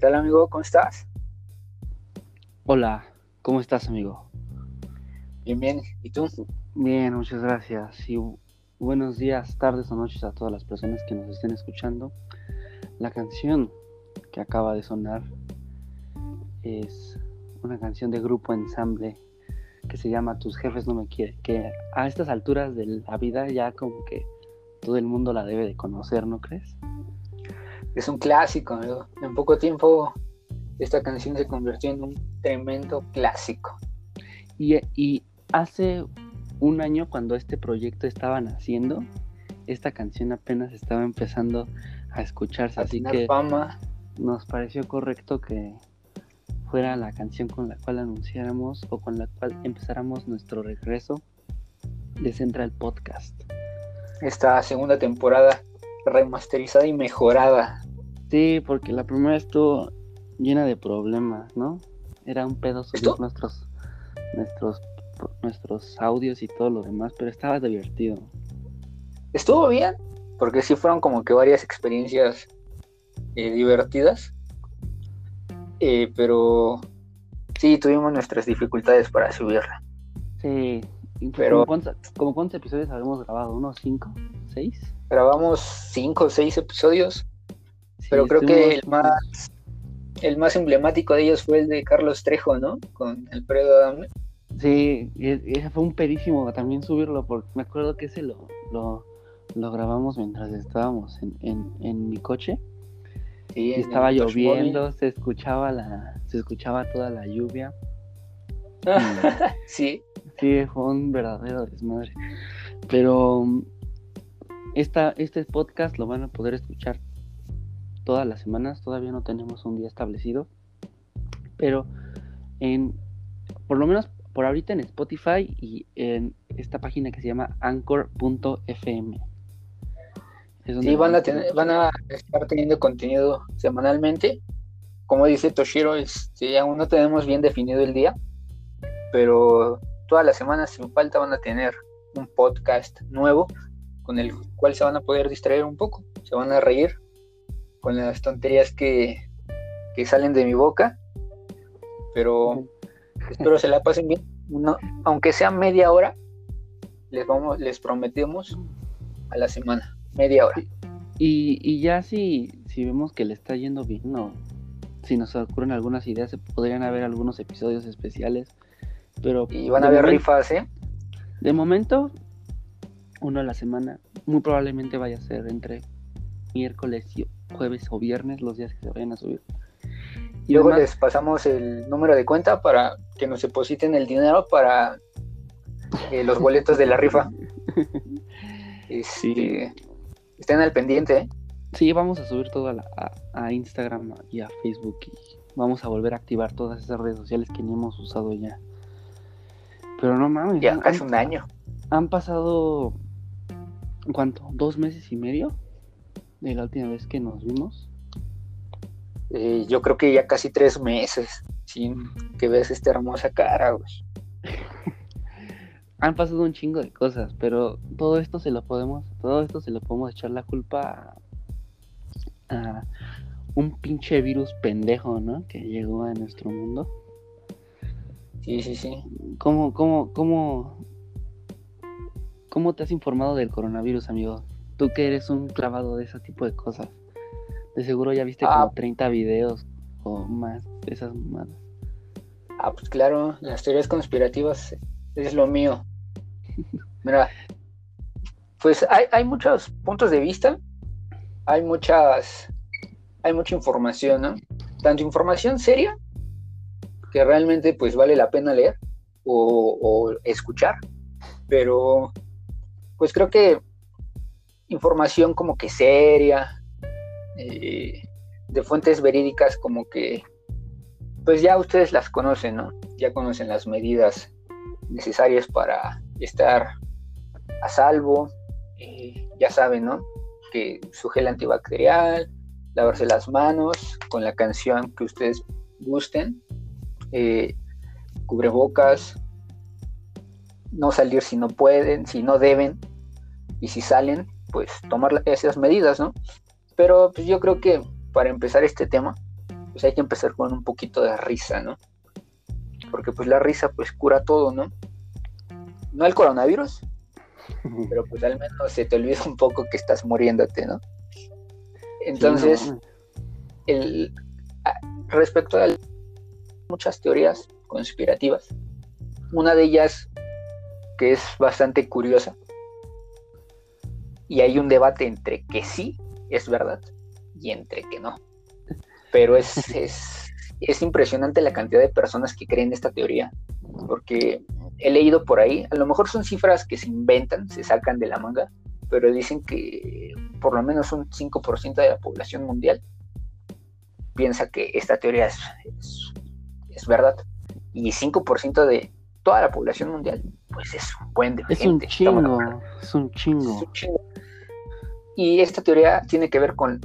tal amigo? ¿Cómo estás? Hola, ¿cómo estás amigo? Bien, bien. ¿Y tú? Bien, muchas gracias. Y buenos días, tardes o noches a todas las personas que nos estén escuchando. La canción que acaba de sonar es una canción de grupo ensamble que se llama Tus jefes no me quieren, que a estas alturas de la vida ya como que todo el mundo la debe de conocer, ¿no crees? Es un clásico. En poco tiempo esta canción se convirtió en un tremendo clásico. Y, y hace un año cuando este proyecto estaba naciendo, esta canción apenas estaba empezando a escucharse, así que fama. nos pareció correcto que fuera la canción con la cual anunciáramos o con la cual empezáramos nuestro regreso de Central Podcast. Esta segunda temporada remasterizada y mejorada. Sí, porque la primera estuvo llena de problemas, ¿no? Era un pedo subir ¿Esto? nuestros nuestros nuestros audios y todo lo demás, pero estaba divertido. Estuvo bien, porque sí fueron como que varias experiencias eh, divertidas. Eh, pero sí, tuvimos nuestras dificultades para subirla. Sí, pues Pero- como cuántos, episodios habíamos grabado, unos cinco, seis. Grabamos cinco o seis episodios, pero creo que el más, el más emblemático de ellos fue el de Carlos Trejo, ¿no? Con Alfredo Adame. Sí, e- ese fue un perísimo también subirlo, porque me acuerdo que ese lo, lo, lo grabamos mientras estábamos en, en, en mi coche. Sí, Y estaba lloviendo, se escuchaba la, se escuchaba toda la lluvia. Sí, Sí, fue un verdadero desmadre. Pero mm, esta, este podcast lo van a poder escuchar todas las semanas. Todavía no tenemos un día establecido. Pero en, por lo menos por ahorita en Spotify y en esta página que se llama anchor.fm. Sí van a, tener, van a estar teniendo contenido semanalmente. Como dice Toshiro, este, aún no tenemos bien definido el día, pero todas las semanas sin falta van a tener un podcast nuevo con el cual se van a poder distraer un poco, se van a reír con las tonterías que, que salen de mi boca, pero espero se la pasen bien, No- aunque sea media hora, les vamos, les prometemos a la semana, media hora. Y, y ya si, si vemos que le está yendo bien o si nos ocurren algunas ideas, se podrían haber algunos episodios especiales. Pero Y van a haber rifas, ¿eh? De momento, uno a la semana. Muy probablemente vaya a ser entre miércoles y jueves o viernes los días que se vayan a subir. Y luego además- les pasamos el número de cuenta para que nos depositen el dinero para eh, los boletos de la rifa. Este, Estén al pendiente, ¿eh? Sí, vamos a subir todo a, la- a- a Instagram y a Facebook y vamos a volver a activar todas esas redes sociales que ni hemos usado ya. Pero no mames, Ya han- casi un año. Han pasado, ¿cuánto? ¿Dos meses y medio? De la última vez que nos vimos. Eh, yo creo que ya casi tres meses sin que veas esta hermosa cara, güey. Han pasado un chingo de cosas, pero todo esto se lo podemos, todo esto se lo podemos echar la culpa a, a un pinche virus pendejo, ¿no? Que llegó a nuestro mundo. Sí, sí, sí. ¿Cómo, cómo, cómo, cómo te has informado del coronavirus, amigo? Tú que eres un clavado de ese tipo de cosas. De seguro ya viste Ah. como 30 videos o más de esas mamadas. Ah, pues claro, las teorías conspirativas es lo mío. Mira, pues hay, hay muchos puntos de vista, hay muchas, hay mucha información, ¿no? Tanto información seria, que realmente pues vale la pena leer o, o escuchar, pero pues creo que información como que seria, eh, de fuentes verídicas como que pues ya ustedes las conocen, ¿no? Ya conocen las medidas necesarias para estar a salvo. eh, ya saben, ¿no? Que su gel antibacterial, lavarse las manos con la canción que ustedes gusten, eh, cubrebocas, no salir si no pueden, si no deben, y si salen, pues tomar esas medidas, ¿no? Pero pues yo creo que para empezar este tema, pues hay que empezar con un poquito de risa, ¿no? Porque pues la risa pues cura todo, ¿no? No el coronavirus, pero pues al menos se te olvida un poco que estás muriéndote, ¿no? Entonces, el, respecto a muchas teorías conspirativas, una de ellas que es bastante curiosa, y hay un debate entre que sí es verdad y entre que no. Pero es, es, es impresionante la cantidad de personas que creen esta teoría, porque he leído por ahí, a lo mejor son cifras que se inventan, se sacan de la manga, pero dicen que por lo menos un 5% de la población mundial piensa que esta teoría es, es, verdad. Y 5% de toda la población mundial, pues es un buen de es Un chingo, es un chingo. Y esta teoría tiene que ver con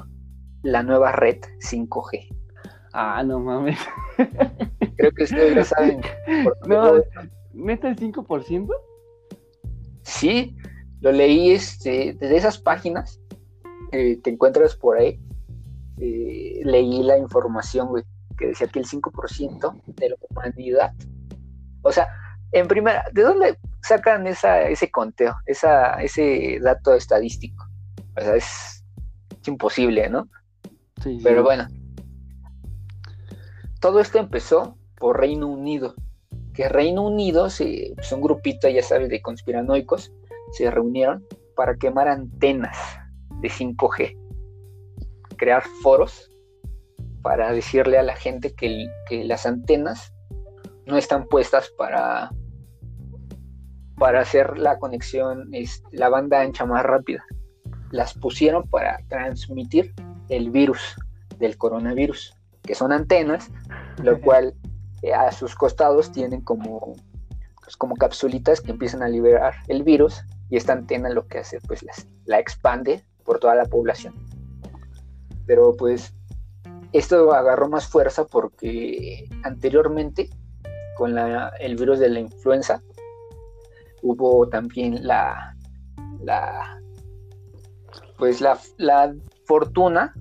la nueva red 5G. Ah, no mames. Creo que ustedes ya saben. No, ¿Meta el 5%? Sí, lo leí este, desde esas páginas que te encuentras por ahí. Eh, leí la información, güey, que decía que el 5% de la humanidad. O sea, en primera, ¿de dónde sacan esa, ese conteo, esa, ese dato estadístico? O sea, es, imposible, ¿no? Sí, Pero bueno. Todo esto empezó por Reino Unido que Reino Unido, se, pues un grupito, ya sabes, de conspiranoicos, se reunieron para quemar antenas de 5G, crear foros para decirle a la gente que, las antenas no están puestas para, para hacer la conexión, la banda ancha más rápida. Las pusieron para transmitir el virus del coronavirus, que son antenas, lo cual eh, a sus costados tienen como, pues, como capsulitas que empiezan a liberar el virus y esta antena lo que hace pues la expande por toda la población. Pero pues esto agarró más fuerza porque anteriormente con la, el virus de la influenza hubo también la, la pues la, la fortuna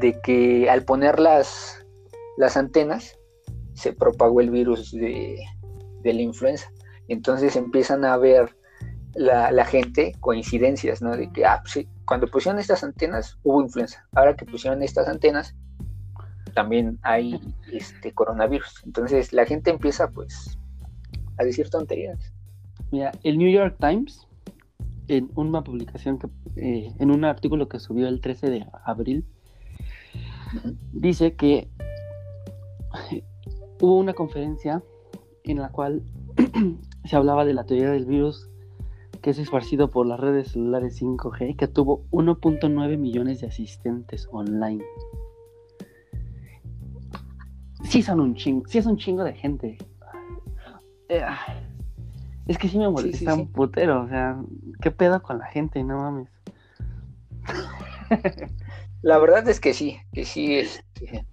de que al poner las, las antenas se propagó el virus de, la influenza. Entonces empiezan a ver la, gente coincidencias, ¿no? De que, ah, sí, cuando pusieron estas antenas hubo influenza. Ahora que pusieron estas antenas, también hay este coronavirus. Entonces la gente empieza, pues, a decir tonterías. Mira, el New York Times, en una publicación que, eh, en un artículo que subió el 13 de abril, dice que hubo una conferencia en la cual se hablaba de la teoría del virus que es esparcido por las redes celulares 5G, que tuvo 1.9 millones de asistentes online. Sí son un chingo, sí es un chingo de gente. Eh, es que sí me molesta un putero, o sea, ¿qué pedo con la gente? No mames. La verdad es que sí, que sí, este,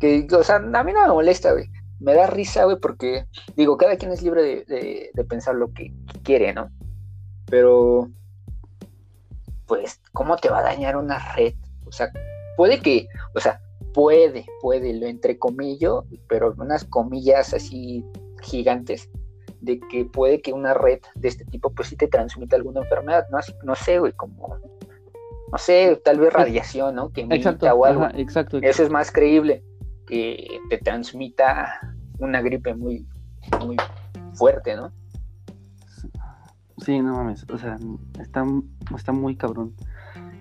que, o sea, a mí no me molesta, güey. Me da risa, güey, porque, digo, cada quien es libre de, pensar lo que quiere, ¿no? Pero, pues, ¿cómo te va a dañar una red? O sea, puede que, o sea, puede, puede, lo entre comillas, pero unas comillas así gigantes, de que puede que una red de este tipo, pues sí te transmita alguna enfermedad, ¿no? no sé, güey, como, no sé, tal vez radiación, ¿no? Que exacto, o algo. exacto, Eso es más creíble que te transmita una gripe muy, muy fuerte, ¿no? Sí, no mames, o sea, está, está muy cabrón.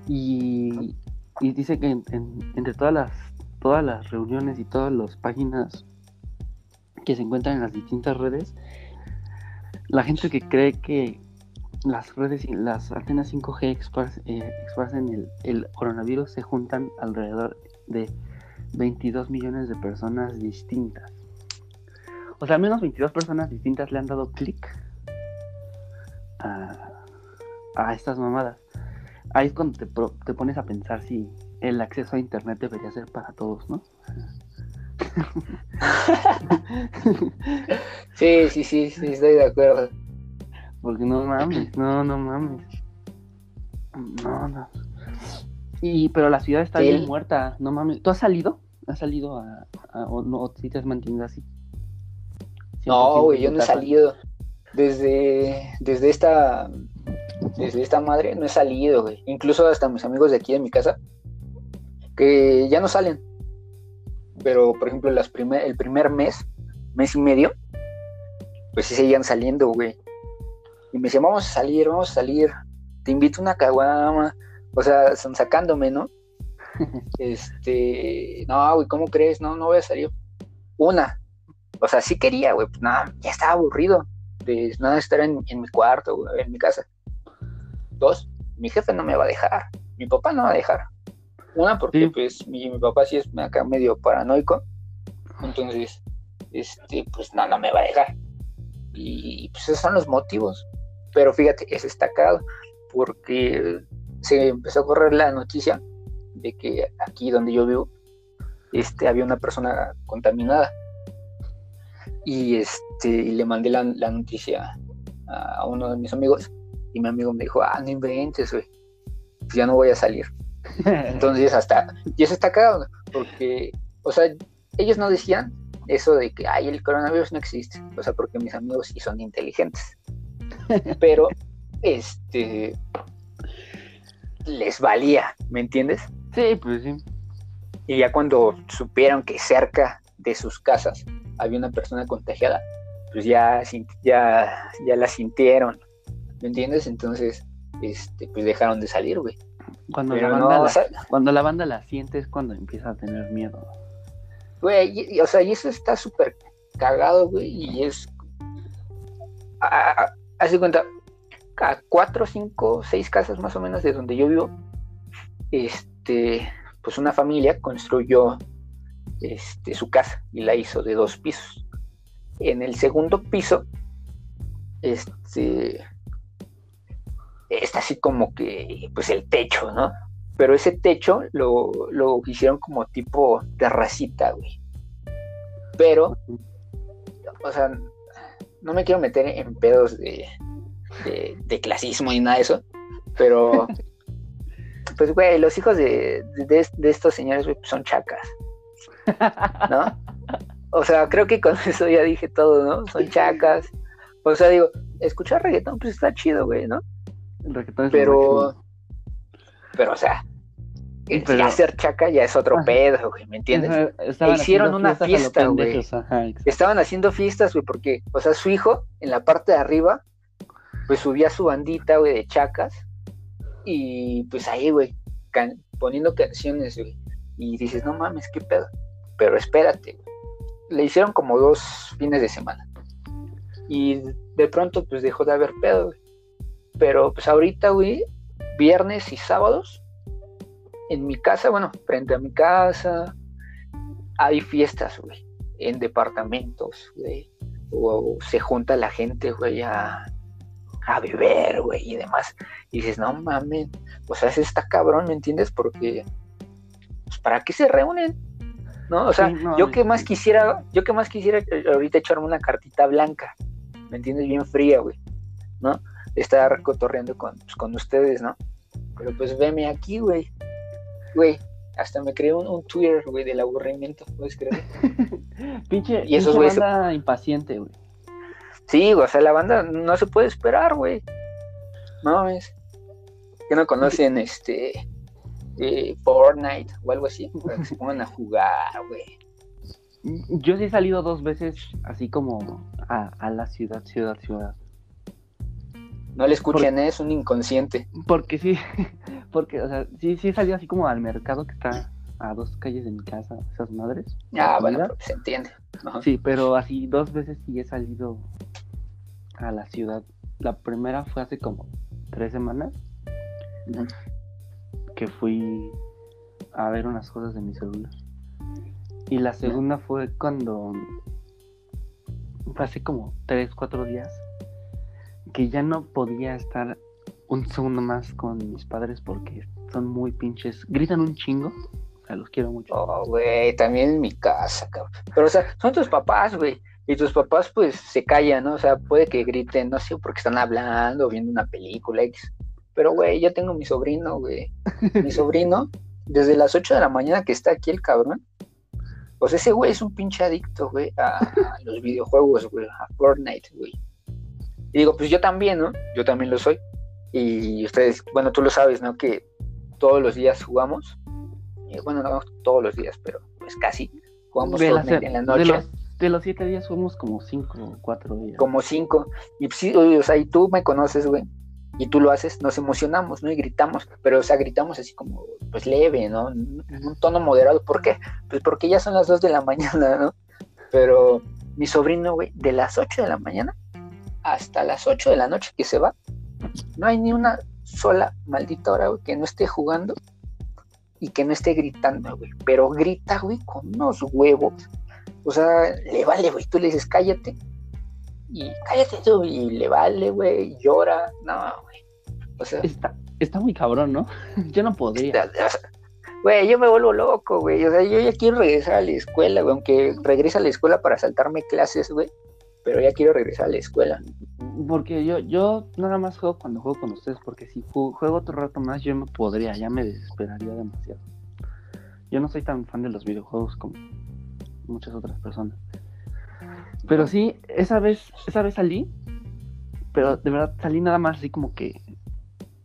Y, dice que entre todas las, todas las reuniones y todas las páginas que se encuentran en las distintas redes, la gente que cree que las redes y las antenas 5G eh, esparcen el, el coronavirus se juntan alrededor de 22 millones de personas distintas. O sea, al menos 22 personas distintas le han dado clic a, estas mamadas. Ahí es cuando te, te, pones a pensar si el acceso a internet debería ser para todos, ¿no? Sí, sí, sí, sí, estoy de acuerdo. Porque no mames, no, no mames. No, no. Y, pero la ciudad está bien muerta, no mames. ¿Tú has salido? ¿Has salido a, o no, si te has mantenido así? No, güey, yo no he salido. Desde, desde esta, desde esta madre no he salido, güey. Incluso hasta mis amigos de aquí de mi casa, que ya no salen. Pero, por ejemplo, las primer, el primer mes, mes y medio, pues sí seguían saliendo, güey. Y me decían, vamos a salir, vamos a salir. Te invito a una caguama. O sea, están sacándome, ¿no? este, no, güey, ¿cómo crees? No, no voy a salir. Una. O sea, sí quería, güey. Pues nada, ya estaba aburrido de nada estar en, mi cuarto, güey, en mi casa. Dos, mi jefe no me va a dejar. Mi papá no va a dejar. Una, porque pues mi, papá sí es acá medio paranoico. Entonces, este, pues no, no me va a dejar. Y pues esos son los motivos. Pero fíjate, es destacado porque se empezó a correr la noticia de que aquí donde yo vivo este, había una persona contaminada. Y este, le mandé la, noticia a uno de mis amigos y mi amigo me dijo, ah, no inventes, güey, pues ya no voy a salir. Entonces hasta, y eso está cagado, porque, o sea, ellos no decían eso de que, ay, el coronavirus no existe, o sea, porque mis amigos sí son inteligentes. Pero, este, les valía, ¿me entiendes? Sí, pues sí. Y ya cuando supieron que cerca de sus casas había una persona contagiada, pues ya, ya, ya la sintieron, ¿me entiendes? Entonces, este, pues dejaron de salir, güey. Cuando, la banda, la, cuando la banda la siente es cuando empieza a tener miedo. Güey, o sea, y eso está súper cagado, güey, y es... Hace cuenta, a cuatro, cinco, seis casas más o menos de donde yo vivo, este, pues una familia construyó este, su casa y la hizo de dos pisos. En el segundo piso, este, está así como que, pues el techo, ¿no? Pero ese techo lo, lo hicieron como tipo terracita, güey. Pero, o sea, no me quiero meter en pedos de, de, clasismo ni nada de eso, pero, pues, güey, los hijos de, de, estos señores, güey, son chacas, ¿no? O sea, creo que con eso ya dije todo, ¿no? Son chacas. O sea, digo, escuchar reggaetón, pues está chido, güey, ¿no? Pero, pero, o sea, pero, hacer chaca ya es otro pedo, güey, ¿me entiendes? E hicieron una fiesta, güey. Estaban haciendo fiestas, güey, porque, o sea, su hijo, en la parte de arriba, pues subía su bandita, güey, de chacas. Y pues ahí, güey, poniendo canciones, güey. Y dices, no mames, qué pedo. Pero espérate, güey. Le hicieron como dos fines de semana. Y de pronto, pues dejó de haber pedo, güey. Pero pues ahorita, güey, viernes y sábados, en mi casa, bueno, frente a mi casa, hay fiestas, güey, en departamentos, güey. O, se junta la gente, güey, a, a beber, güey, y demás. Y dices, no mames, o sea, está cabrón, ¿me entiendes? Porque, pues, ¿para qué se reúnen? ¿No? O sea, yo que más quisiera, yo que más quisiera ahorita echarme una cartita blanca, ¿me entiendes? Bien fría, güey, ¿no? Estar cotorreando con, pues, con ustedes, ¿no? Pero pues veme aquí, güey. Güey, hasta me creé un, Twitter, güey, del aburrimiento, ¿puedes creer? pinche, y eso, güey, impaciente, güey. Sí, o sea, la banda no se puede esperar, güey. No es. Que no conocen este eh, Fortnite o algo así, para que se pongan a jugar, güey. Yo sí he salido dos veces así como a, la ciudad, ciudad, ciudad. No le escuchen, es un inconsciente. Porque sí, porque, o sea, sí, sí he salido así como al mercado que está a dos calles de mi casa, esas madres. Ah, bueno, se entiende. Sí, pero así dos veces sí he salido a la ciudad. La primera fue hace como tres semanas. Que fui a ver unas cosas de mi celular. Y la segunda fue cuando fue hace como tres, cuatro días que ya no podía estar un segundo más con mis padres porque son muy pinches, gritan un chingo, o sea, los quiero mucho. Oh, güey, también en mi casa, cabrón. Pero, o sea, son tus papás, güey. Y tus papás, pues, se callan, ¿no? O sea, puede que griten, no sé, porque están hablando, viendo una película, X. Pero, güey, yo tengo mi sobrino, güey. Mi sobrino, desde las 8 de la mañana que está aquí el cabrón. Pues ese güey es un pinche adicto, güey, a, a los videojuegos, güey, a Fortnite, güey. Y digo, pues yo también, ¿no? Yo también lo soy. Y ustedes, bueno, tú lo sabes, ¿no? Que todos los días jugamos. Eh, bueno, no todos los días, pero pues casi. Jugamos De, las- Fortnite en la de noche. los, de los siete días fuimos como cinco o cuatro días. como cinco. Y pues, sí, o sea, y tú me conoces, güey. Y tú lo haces, nos emocionamos, ¿no? Y gritamos, pero, o sea, gritamos así como, pues leve, ¿no? En un tono moderado. ¿Por qué? Pues porque ya son las dos de la mañana, ¿no? Pero mi sobrino, güey, de las 8 de la mañana hasta las 8 de la noche que se va, no hay ni una sola maldita hora, güey, que no esté jugando y que no esté gritando, güey. Pero grita, güey, con unos huevos. O sea, le vale, güey. Tú le dices, cállate. Y cállate tú. Y le vale, güey. Llora. No, güey. O sea, Está, está muy cabrón, ¿no? Yo no podría. o sea, güey, yo me vuelvo loco, güey. O sea, yo ya quiero regresar a la escuela, güey. Aunque regrese a la escuela para saltarme clases, güey. Pero ya quiero regresar a la escuela. Porque yo, yo nada más juego cuando juego con ustedes, porque si ju- juego otro rato más, yo me podría, ya me desesperaría demasiado. Yo no soy tan fan de los videojuegos como muchas otras personas. Pero sí, esa vez, esa vez salí, pero de verdad salí nada más así como que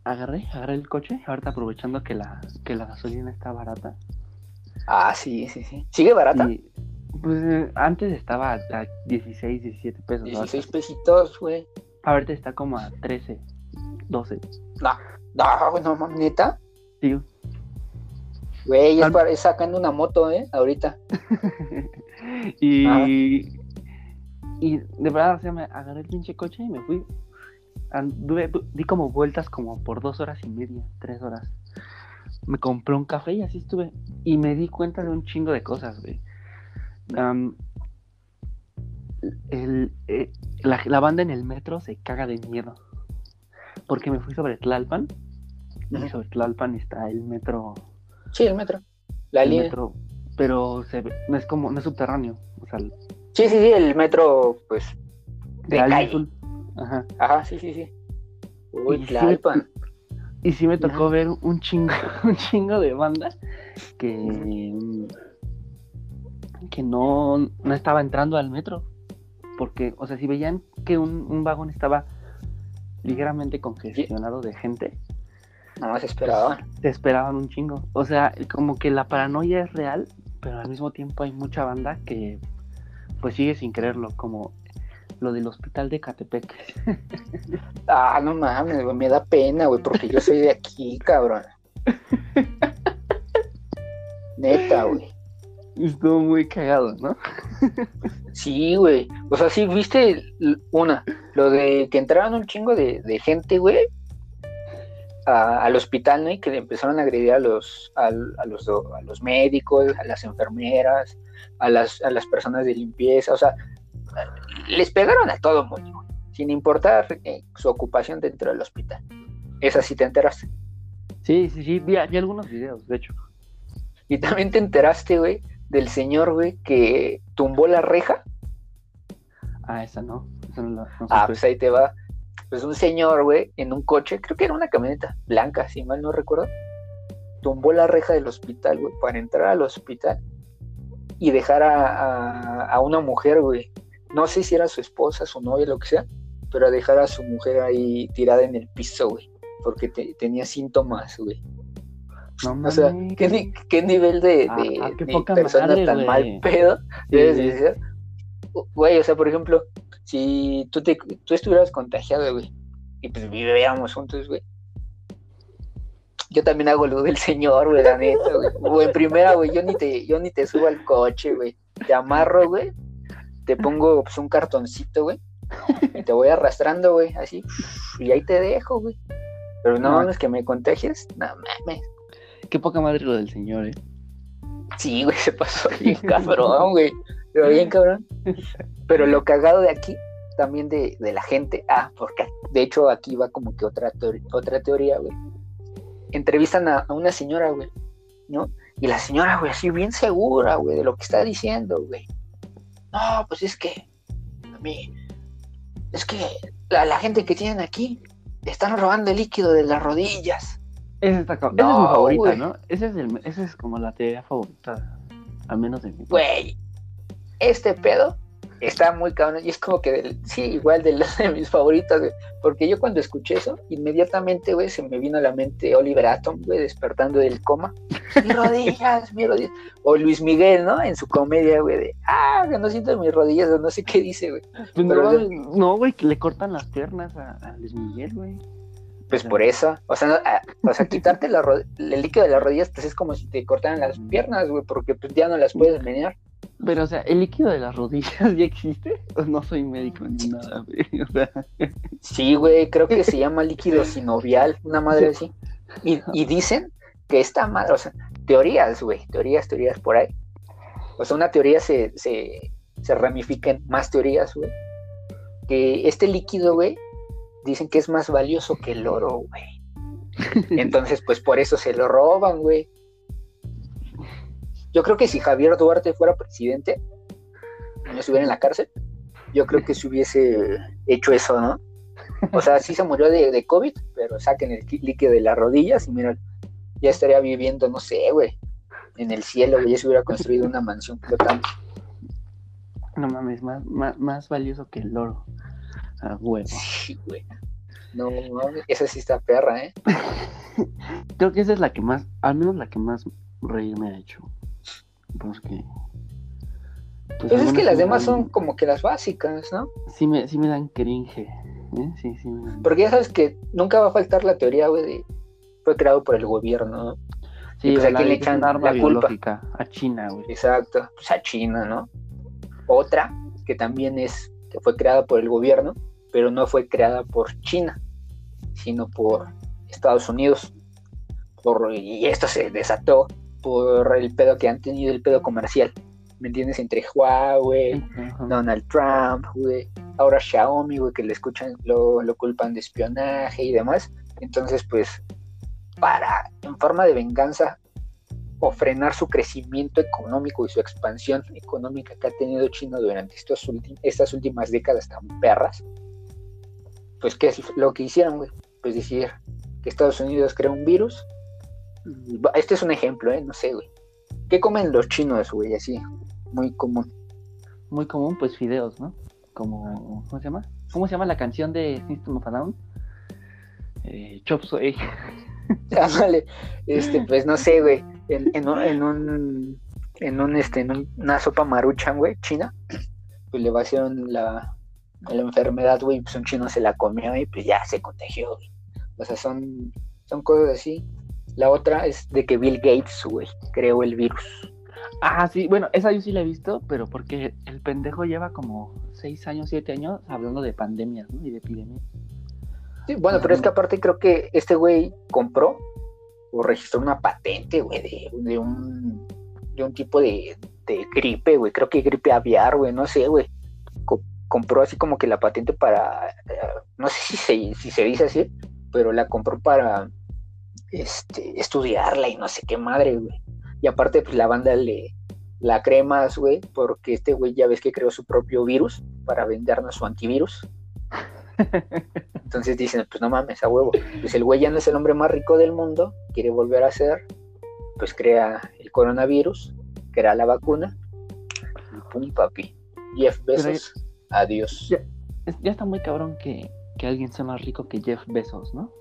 agarré, agarré el coche, ahorita aprovechando que la, que la gasolina está barata. Ah, sí, sí, sí. ¿Sigue barata? Y pues eh, antes estaba a, a 16, 17 pesos. ahorita- 16 pesitos, güey. Ahorita está como a 13, 12. No, no, no, neta. Sí, Güey, es, para, es sacando una moto, ¿eh? Ahorita. y, y de verdad, o sea, me agarré el pinche coche y me fui. Anduve, di como vueltas como por dos horas y media, tres horas. Me compré un café y así estuve. Y me di cuenta de un chingo de cosas, güey. El, eh, la, la banda en el metro se caga de miedo. Porque me fui sobre Tlalpan. Y sobre Tlalpan está el metro Sí, el metro. La el línea. metro, pero se ve- no es como, no es subterráneo, o sea, de Sí, sí, sí, el metro, pues, de línea calle. azul. Ajá. Ajá, sí, sí, sí. Uy, Y sí Tlalpan. Y sí me tocó ver un chingo, un chingo de banda que, que no, no estaba entrando al metro. Porque, o sea, si veían que un, un vagón estaba ligeramente congestionado de gente, Nada más esperaban. se esperaban un chingo. O sea, como que la paranoia es real, pero al mismo tiempo hay mucha banda que pues sigue sin creerlo, como lo del hospital de Catepec. Ah, no mames, güey, me da pena, güey, porque yo soy de aquí, cabrón. Neta, güey. Estuvo muy cagado, ¿no? Sí, güey. O sea, sí, viste una, lo de que entraron un chingo de, de gente, güey, a- al hospital, ¿no? Y que le empezaron a agredir a los, a, los, a los médicos, a las enfermeras, a las, a las personas de limpieza, o sea, les pegaron a todo mundo, güey, sin importar eh, su ocupación dentro del hospital. Esa sí te enteraste. Sí, sí, sí, vi, vi algunos videos, de hecho. Y también te enteraste, güey, del señor, güey, que tumbó la reja. Ah, esa no, esa no la no Ah, pues ahí te va. Pues un señor, güey, en un coche, creo que era una camioneta blanca, si mal no recuerdo, tumbó la reja del hospital, güey, para entrar al hospital y dejar a, a- a una mujer, güey. No sé si era su esposa, su novia, lo que sea, pero dejar a su mujer ahí tirada en el piso, güey, porque te- tenía síntomas, güey. No O sea. ¿qué, ni- qué nivel de, Ah, de- ah, qué de poca persona madre, tan mal pedo debes sí. ser? Güey, o sea, por ejemplo, si tú, te, tú estuvieras contagiado, güey, y pues vivíamos juntos, güey. Yo también hago lo del señor, güey, la neta, güey. O en primera, güey, yo ni te, yo ni te subo al coche, güey. Te amarro, güey. Te pongo pues, un cartoncito, güey. Y te voy arrastrando, güey, así. Y ahí te dejo, güey. Pero no No. mames que me contagies. No mames. Qué poca madre lo del señor, eh. Sí, güey, se pasó bien cabrón, güey. Pero bien cabrón. Pero lo cagado de aquí, también de, de la gente, ah, porque de hecho aquí va como que otra, teori- otra teoría, güey. Entrevistan a, a una señora, güey, ¿no? Y la señora, güey, así bien segura, güey, de lo que está diciendo, güey. No, pues es que, a mí, es que la, la gente que tienen aquí están robando el líquido de las rodillas. Esa, está, esa es mi favorita. ¿no? Esa es, el, esa es como la teoría favorita, al menos de mi. Güey, este pedo está muy cabrón y es como que, del- sí, igual de, las de mis favoritas, güey. Porque yo cuando escuché eso, inmediatamente, güey, se me vino a la mente Oliver Atom, güey, despertando del coma. Mis rodillas, mis rodillas. O Luis Miguel, ¿no? En su comedia, güey, de, ah, que no siento mis rodillas, o no sé qué dice, güey. Pues pero no, güey, que le cortan las piernas a, a Luis Miguel, güey. Pues por eso, o sea, no- ah, o sea quitarte la el líquido de las rodillas, pues es como si te cortaran las piernas, güey, porque pues ya no las puedes menear. Pero, o sea, ¿el líquido de las rodillas ya existe? No soy médico ni nada, güey. O sea, Sí, güey, creo que se llama líquido sinovial, una madre así. Y, y dicen que esta madre, o sea, teorías, güey, teorías, teorías por ahí. O sea, una teoría se, se, se ramifica en más teorías, güey. Que este líquido, güey, dicen que es más valioso que el oro, güey. Entonces, pues por eso se lo roban, güey. Yo creo que si Javier Duarte fuera presidente, no estuviera en la cárcel, yo creo que se hubiese hecho eso, ¿no? O sea, sí se murió de, de COVID, pero saquen el qui- líquido de las rodillas y mira, ya estaría viviendo, no sé, güey, en el cielo, güey, ya se hubiera construido una mansión flotante. no mames, más, más, más valioso que el oro. A huevo. Sí, güey. No, esa sí está perra, ¿eh? Creo que esa es la que más, al menos la que más reír me ha hecho. Porque. Pues es algunas que sí las demás dan- son como que las básicas, ¿no? Sí me, sí me dan cringe. ¿eh? Sí, sí me dan. Porque ya sabes que nunca va a faltar la teoría, güey, de fue creado por el gobierno, ¿no? Sí, pues, ¿a quién le que es echan arma la culpa? a China, güey. Exacto, pues a China, ¿no? Otra que también es que fue creada por el gobierno, pero no fue creada por China, sino por Estados Unidos. Por, y esto se desató por el pedo que han tenido, el pedo comercial, ¿me entiendes? Entre Huawei. Donald Trump, güey, ahora Xiaomi, güey, que le escuchan, lo, lo culpan de espionaje y demás. Entonces, pues, para, en forma de venganza, o frenar su crecimiento económico y su expansión económica que ha tenido China durante estos estas últimas décadas tan perras, pues, ¿qué es lo que hicieron, güey? Pues decir que Estados Unidos crea un virus. Este es un ejemplo, ¿eh? No sé, güey. ¿Qué comen los chinos, güey? Así, muy común. Muy común, pues fideos, ¿no? Como, ¿cómo se llama? ¿Cómo se llama la canción de System of a Down? Eh, Chop Suey. Ándale, este, pues no sé, güey, en, en un, en un, en un, este, en un- una sopa maruchan, güey, china, pues le vaciaron la, la enfermedad, güey, pues un chino se la comió y pues ya se contagió, güey. O sea, son, son cosas así. La otra es de que Bill Gates, güey, creó el virus. Ah, sí, bueno, esa yo sí la he visto, pero porque el pendejo lleva como 6 años, 7 años hablando de pandemias, ¿no? Y de epidemias. Sí, bueno, pero es que aparte creo que este güey compró o registró una patente, güey, de, de un, de un tipo de, de gripe, güey. Creo que gripe aviar, güey, no sé, güey. Co- compró así como que la patente para, eh, no sé si se, si se dice así, pero la compró para este, estudiarla y no sé qué madre, güey. Y aparte, pues la banda le la cree más, güey, porque este güey ya ves que creó su propio virus para vendernos su antivirus. Entonces dicen, pues no mames, a huevo. Pues el güey ya no es el hombre más rico del mundo, quiere volver a ser, pues crea el coronavirus, crea la vacuna, y pum, papi. Jeff Bezos, adiós. Ya. Es- ya está muy cabrón que, que alguien sea más rico que Jeff Bezos, ¿no?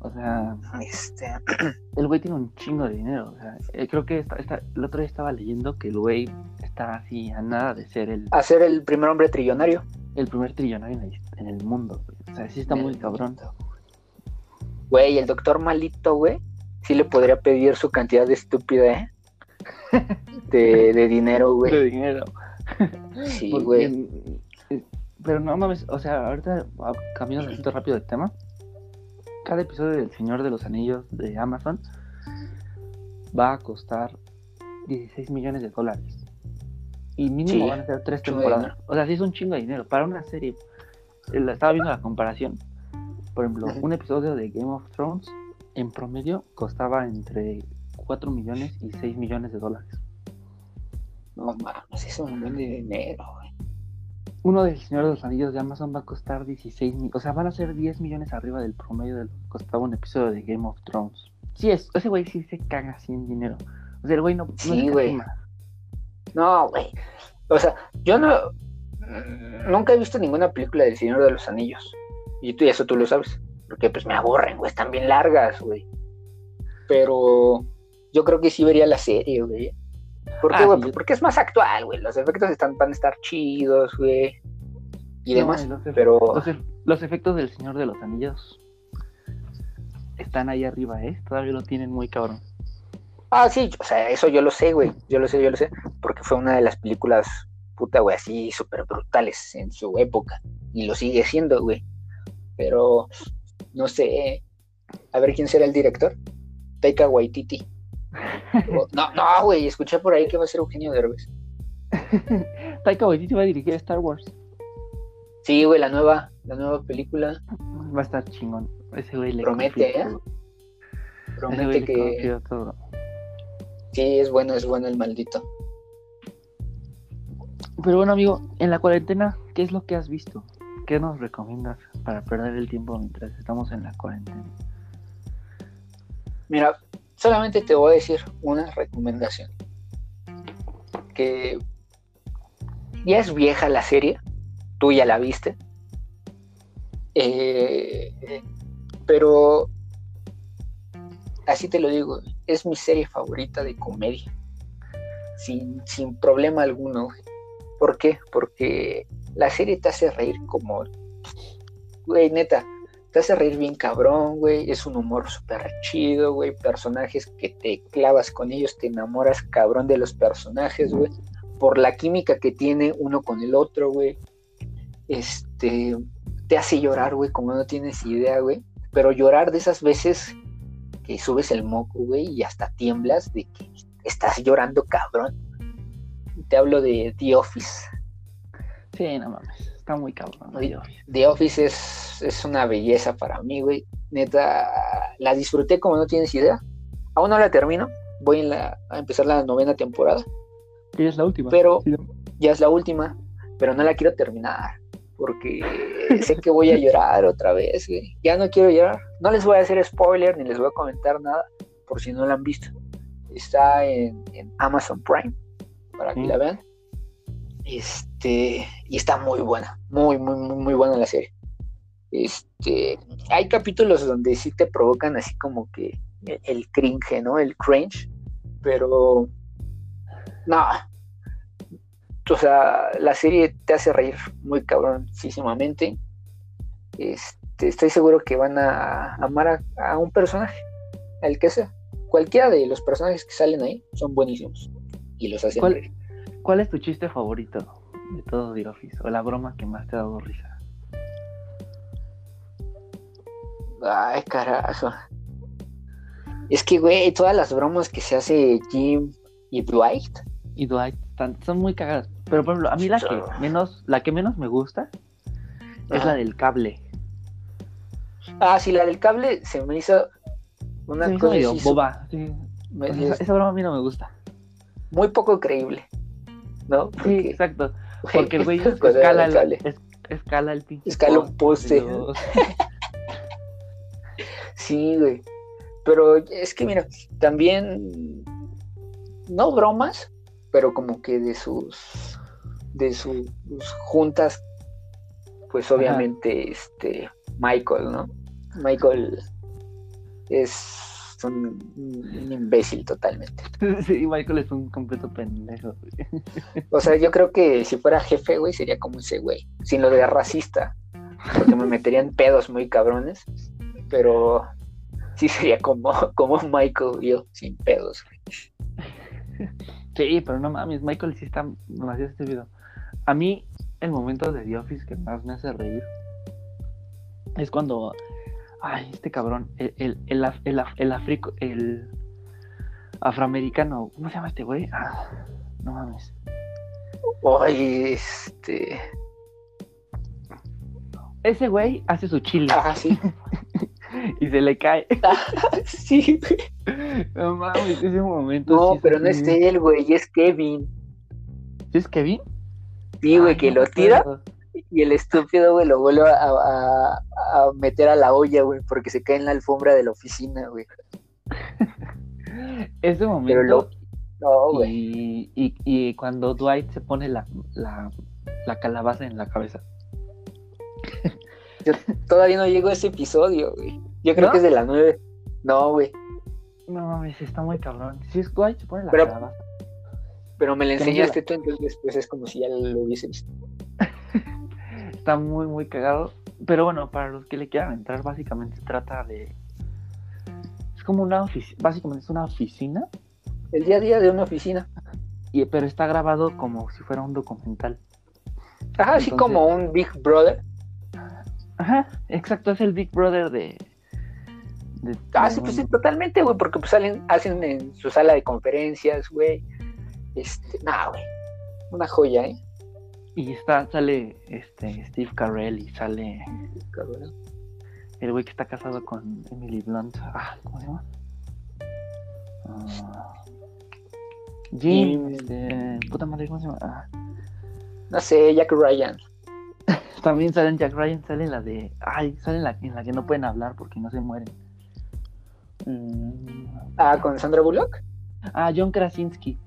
O sea, Este, el güey tiene un chingo de dinero. O sea, eh, creo que esta, esta- el otro día estaba leyendo que el güey está así a nada de ser el, a ser el primer hombre trillonario. el primer trillonario en, el mundo. güey. O sea, sí está muy cabrón. Güey, el doctor malito, güey, sí le podría pedir su cantidad de estúpida, ¿eh? De, de dinero, De güey. dinero. Sí, güey. eh, Pero no mames, o sea, ahorita ah, cambiando un poquito rápido del tema. Cada episodio del Señor de los Anillos de Amazon va a costar 16 millones de dólares. Y mínimo Sí, van a ser tres temporadas. O sea, sí es un chingo de dinero. Para una serie, eh, la- estaba viendo la comparación. Por ejemplo, un episodio de Game of Thrones en promedio costaba entre 4 millones y 6 millones de dólares. No mames, es un buen de dinero, güey. uno del Señor de los Anillos de Amazon va a costar 16 millones. O sea, van a ser 10 millones arriba del promedio de lo que costaba un episodio de Game of Thrones. Sí, es, ese güey sí se caga así en dinero. O sea, el güey no. Sí, güey. No, güey. O sea, yo no. Nunca he visto ninguna película del Señor de los Anillos. Y tú, y eso tú lo sabes. Porque pues me aburren, güey. Están bien largas, güey. Pero yo creo que sí vería la serie, güey. ¿Por qué, Ah, sí, Porque es más actual, güey. Los efectos están, van a estar chidos, güey. Y No, demás. los, Pero. los los efectos del Señor de los Anillos están ahí arriba, ¿eh? Todavía lo tienen muy cabrón. Ah, sí, o sea, eso yo lo sé, güey. Yo lo sé, yo lo sé. Porque fue una de las películas, puta, güey, así súper brutales en su época. Y lo sigue siendo, güey. Pero, no sé. A ver quién será el director. Taika Waititi. No, no, güey, escuché por ahí que va a ser Eugenio Derbez. Taika Waititi va a dirigir Star Wars. Sí, güey, la nueva, la nueva película Va a estar chingón. Ese güey le Promete, ¿eh? todo. Ese güey promete le que todo. sí, es bueno, es bueno el maldito. Pero bueno, amigo, en la cuarentena, ¿qué es lo que has visto? ¿Qué nos recomiendas para perder el tiempo mientras estamos en la cuarentena? Mira, solamente te voy a decir una recomendación. Que ya es vieja la serie, tú ya la viste. Eh, pero así te lo digo, es mi serie favorita de comedia. Sin, sin problema alguno. ¿Por qué? Porque la serie te hace reír como... Güey, neta, te hace reír bien cabrón, güey. Es un humor súper chido, güey. Personajes que te clavas con ellos, te enamoras cabrón de los personajes, güey. Por la química que tiene uno con el otro, güey. Este, te hace llorar, güey, como no tienes idea, güey. Pero llorar de esas veces que subes el moco, güey, y hasta tiemblas de que estás llorando cabrón. Te hablo de The Office. Sí, no mames, está muy cabrón. The Office es, es una belleza para mí, güey. Neta, la disfruté como no tienes idea. Aún no la termino. Voy en la- a empezar la novena temporada. Y es la última. Pero Sí, ya es la última. Pero no la quiero terminar. Porque sé que voy a llorar otra vez, güey. Ya no quiero llorar. No les voy a hacer spoiler ni les voy a comentar nada. Por si no la han visto. Está en, en Amazon Prime. Para que Mm. la vean. Este. Y está muy buena. Muy, muy, muy, muy buena la serie. Este. Hay capítulos donde sí te provocan así como que el, cringe, ¿no? El cringe. Pero. No. O sea, la serie te hace reír muy cabroncísimamente. Este, estoy seguro que van a amar a, a un personaje, al que sea. Cualquiera de los personajes que salen ahí son buenísimos. Y los hacen ¿Cuál- reír. ¿Cuál es tu chiste favorito de todo The Office? O la broma que más te ha dado risa. Ay, carajo. Es que, güey, todas las bromas que se hace Jim y Dwight. Y Dwight están- son muy cagadas. Pero por ejemplo, a mí la que menos, la que menos me gusta es Ajá. la del cable. Ah, sí, la del cable se me hizo una Se me hizo cosa medio boba. sí. me- esa broma a mí no me gusta. muy poco creíble. ¿No? Sí, exacto. Porque el güey escala el, es- escala el pinche. Escala un poste. Sí, güey. Pero es que mira, también no bromas, pero como que de sus de sus juntas, pues Ajá. obviamente este Michael, ¿no? Michael es un, un imbécil totalmente. Sí, Michael es un completo pendejo. güey. O sea, yo creo que si fuera jefe, güey, sería como ese güey, sin lo de racista, porque me meterían pedos muy cabrones, pero sí sería como, como Michael yo, sin pedos. güey. Sí, pero no mames, Michael sí está demasiado estúpido. A mí, el momento de The Office que más me hace reír es cuando. Ay, este cabrón, el, el, el, af- el, af- el africo, el afroamericano, ¿cómo se llama este güey? Ah, no mames. Oye, este. Ese güey hace su chile Ah, sí. y se le cae. sí, güey. No mames, ese momento. No, sí pero no es él, güey, es Kevin. ¿Sí es Kevin? Sí, güey, Ay, que no lo tira acuerdo. y el estúpido, güey, lo vuelve a, a- a meter a la olla, güey, porque se cae en la alfombra de la oficina, güey. Ese momento. Pero lo- No, güey. y, y, y cuando Dwight se pone la, la, la calabaza en la cabeza. Yo todavía no llego a ese episodio, güey. Yo creo ¿No? que es de las nueve. No, güey. No mames, está muy cabrón. Si es Dwight, se pone la Pero- calabaza. Pero me la enseñaste tú, entonces pues es como si ya lo hubiese visto. Está muy, muy cagado. Pero bueno, para los que le quieran entrar, básicamente trata de. Es como una oficina. Básicamente es una oficina. El día a día de una oficina. Y, pero está grabado como si fuera un documental. Ajá, así como un Big Brother. Ajá, exacto, es el Big Brother de. de- Ah, sí, pues sí, totalmente, güey, porque pues salen, hacen en su sala de conferencias, güey. Este, nah, güey. Una joya, ¿eh? Y está, sale este Steve Carell y sale el güey que está casado con Emily Blunt. Ah, ¿cómo se llama? Ah, Jim, Jim. este, puta madre, ¿cómo se llama? Ah, No sé, Jack Ryan. también salen Jack Ryan, sale en la de. Ay, sale en la, en la que no pueden hablar porque no se mueren. Mm, Ah, con Sandra Bullock. Ah, John Krasinski.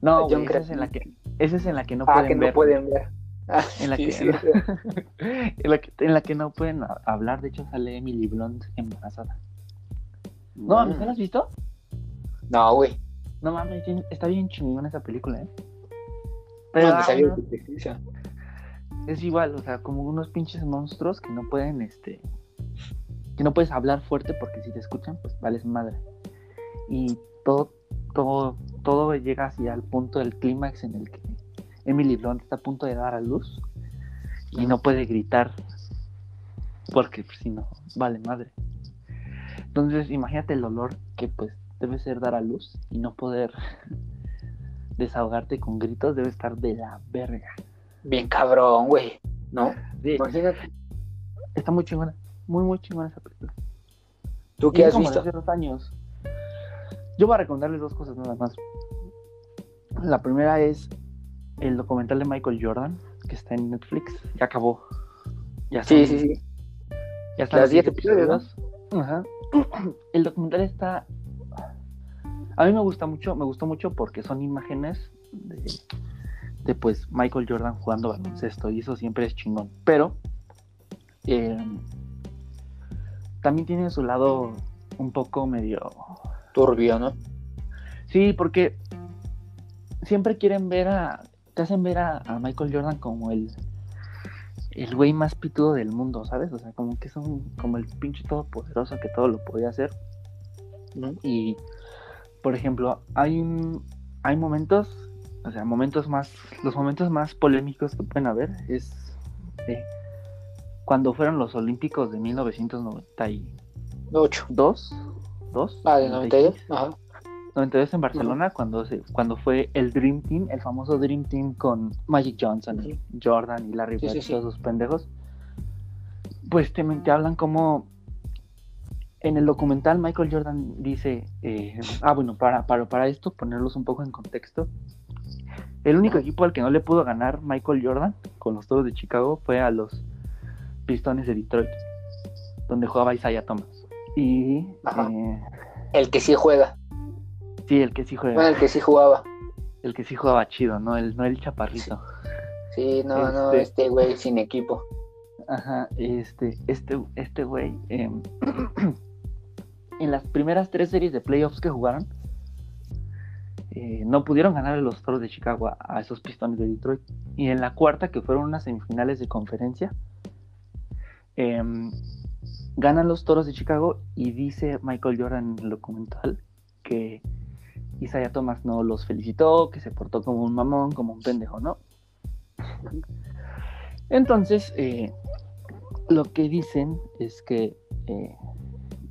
No, John esa es en la que, esa es en la que no ah, pueden que no ver. pueden ver. Ah, En la sí, que- sí. en, la que, en la que no pueden hablar, de hecho sale Emily Blunt embarazada. No, mames, ¿no la has visto? No, güey. No mames, está bien chingona esa película, ¿eh? Pero No, ah, es igual, o sea, como unos pinches monstruos que no pueden, este, que no puedes hablar fuerte porque si te escuchan, pues vales madre. Y todo, todo, todo llega hacia el punto del clímax en el que Emily Blunt está a punto de dar a luz y no puede gritar porque pues, si no, vale madre. Entonces, imagínate el dolor que pues debe ser dar a luz y no poder desahogarte con gritos, debe estar de la verga. Bien cabrón, güey. ¿No? Sí, Imagínate. está muy chingona, muy muy chingona esa película. ¿Tú Y qué es has como visto? hace dos años. Yo voy a recomendarles dos cosas nada más. La primera es el documental de Michael Jordan, que está en Netflix. Ya acabó. Ya Sí, sí, sí. Ya están Las los 10 10 episodios, Ajá. El documental está. A mí me gusta mucho, me gustó mucho porque son imágenes de, de, pues Michael Jordan jugando baloncesto y eso siempre es chingón. Pero eh, también tiene su lado un poco medio. Turbio, ¿no? Sí, porque siempre quieren ver a. Te hacen ver a, a Michael Jordan como el. El güey más pitudo del mundo, ¿sabes? O sea, como que es un, como el pinche todopoderoso que todo lo podía hacer. ¿no? Y, por ejemplo, hay, hay momentos, o sea, momentos más, los momentos más polémicos que pueden haber es eh, cuando fueron los Olímpicos de 1992, Ocho. ¿dos? Ah, de 92. Ajá. 92 en Barcelona, cuando, se, cuando fue el Dream Team, el famoso Dream Team con Magic Johnson, y Jordan y Larry Sí, Bird, sí, sí. todos esos pendejos. Pues te, te hablan como en el documental Michael Jordan dice, eh, ah bueno, para, para, para esto, ponerlos un poco en contexto, el único equipo al que no le pudo ganar Michael Jordan con los Toros de Chicago fue a los Pistones de Detroit, donde jugaba Isaiah Thomas. Y eh, El que sí juega. Sí, el que sí juega. Bueno, el que sí jugaba. El que sí jugaba chido, no el, no el chaparrito. Sí, no, no, Este- este güey sin equipo. Ajá, este, este, este güey, em, en las primeras tres series de playoffs que jugaron, eh, no pudieron ganar los Toros de Chicago a, esos Pistones de Detroit. Y en la cuarta, que fueron unas semifinales de conferencia, em, ganan los Toros de Chicago y dice Michael Jordan en el documental que Isaiah Thomas no los felicitó, que se portó como un mamón, como un pendejo, ¿no? Entonces, eh, lo que dicen es que eh,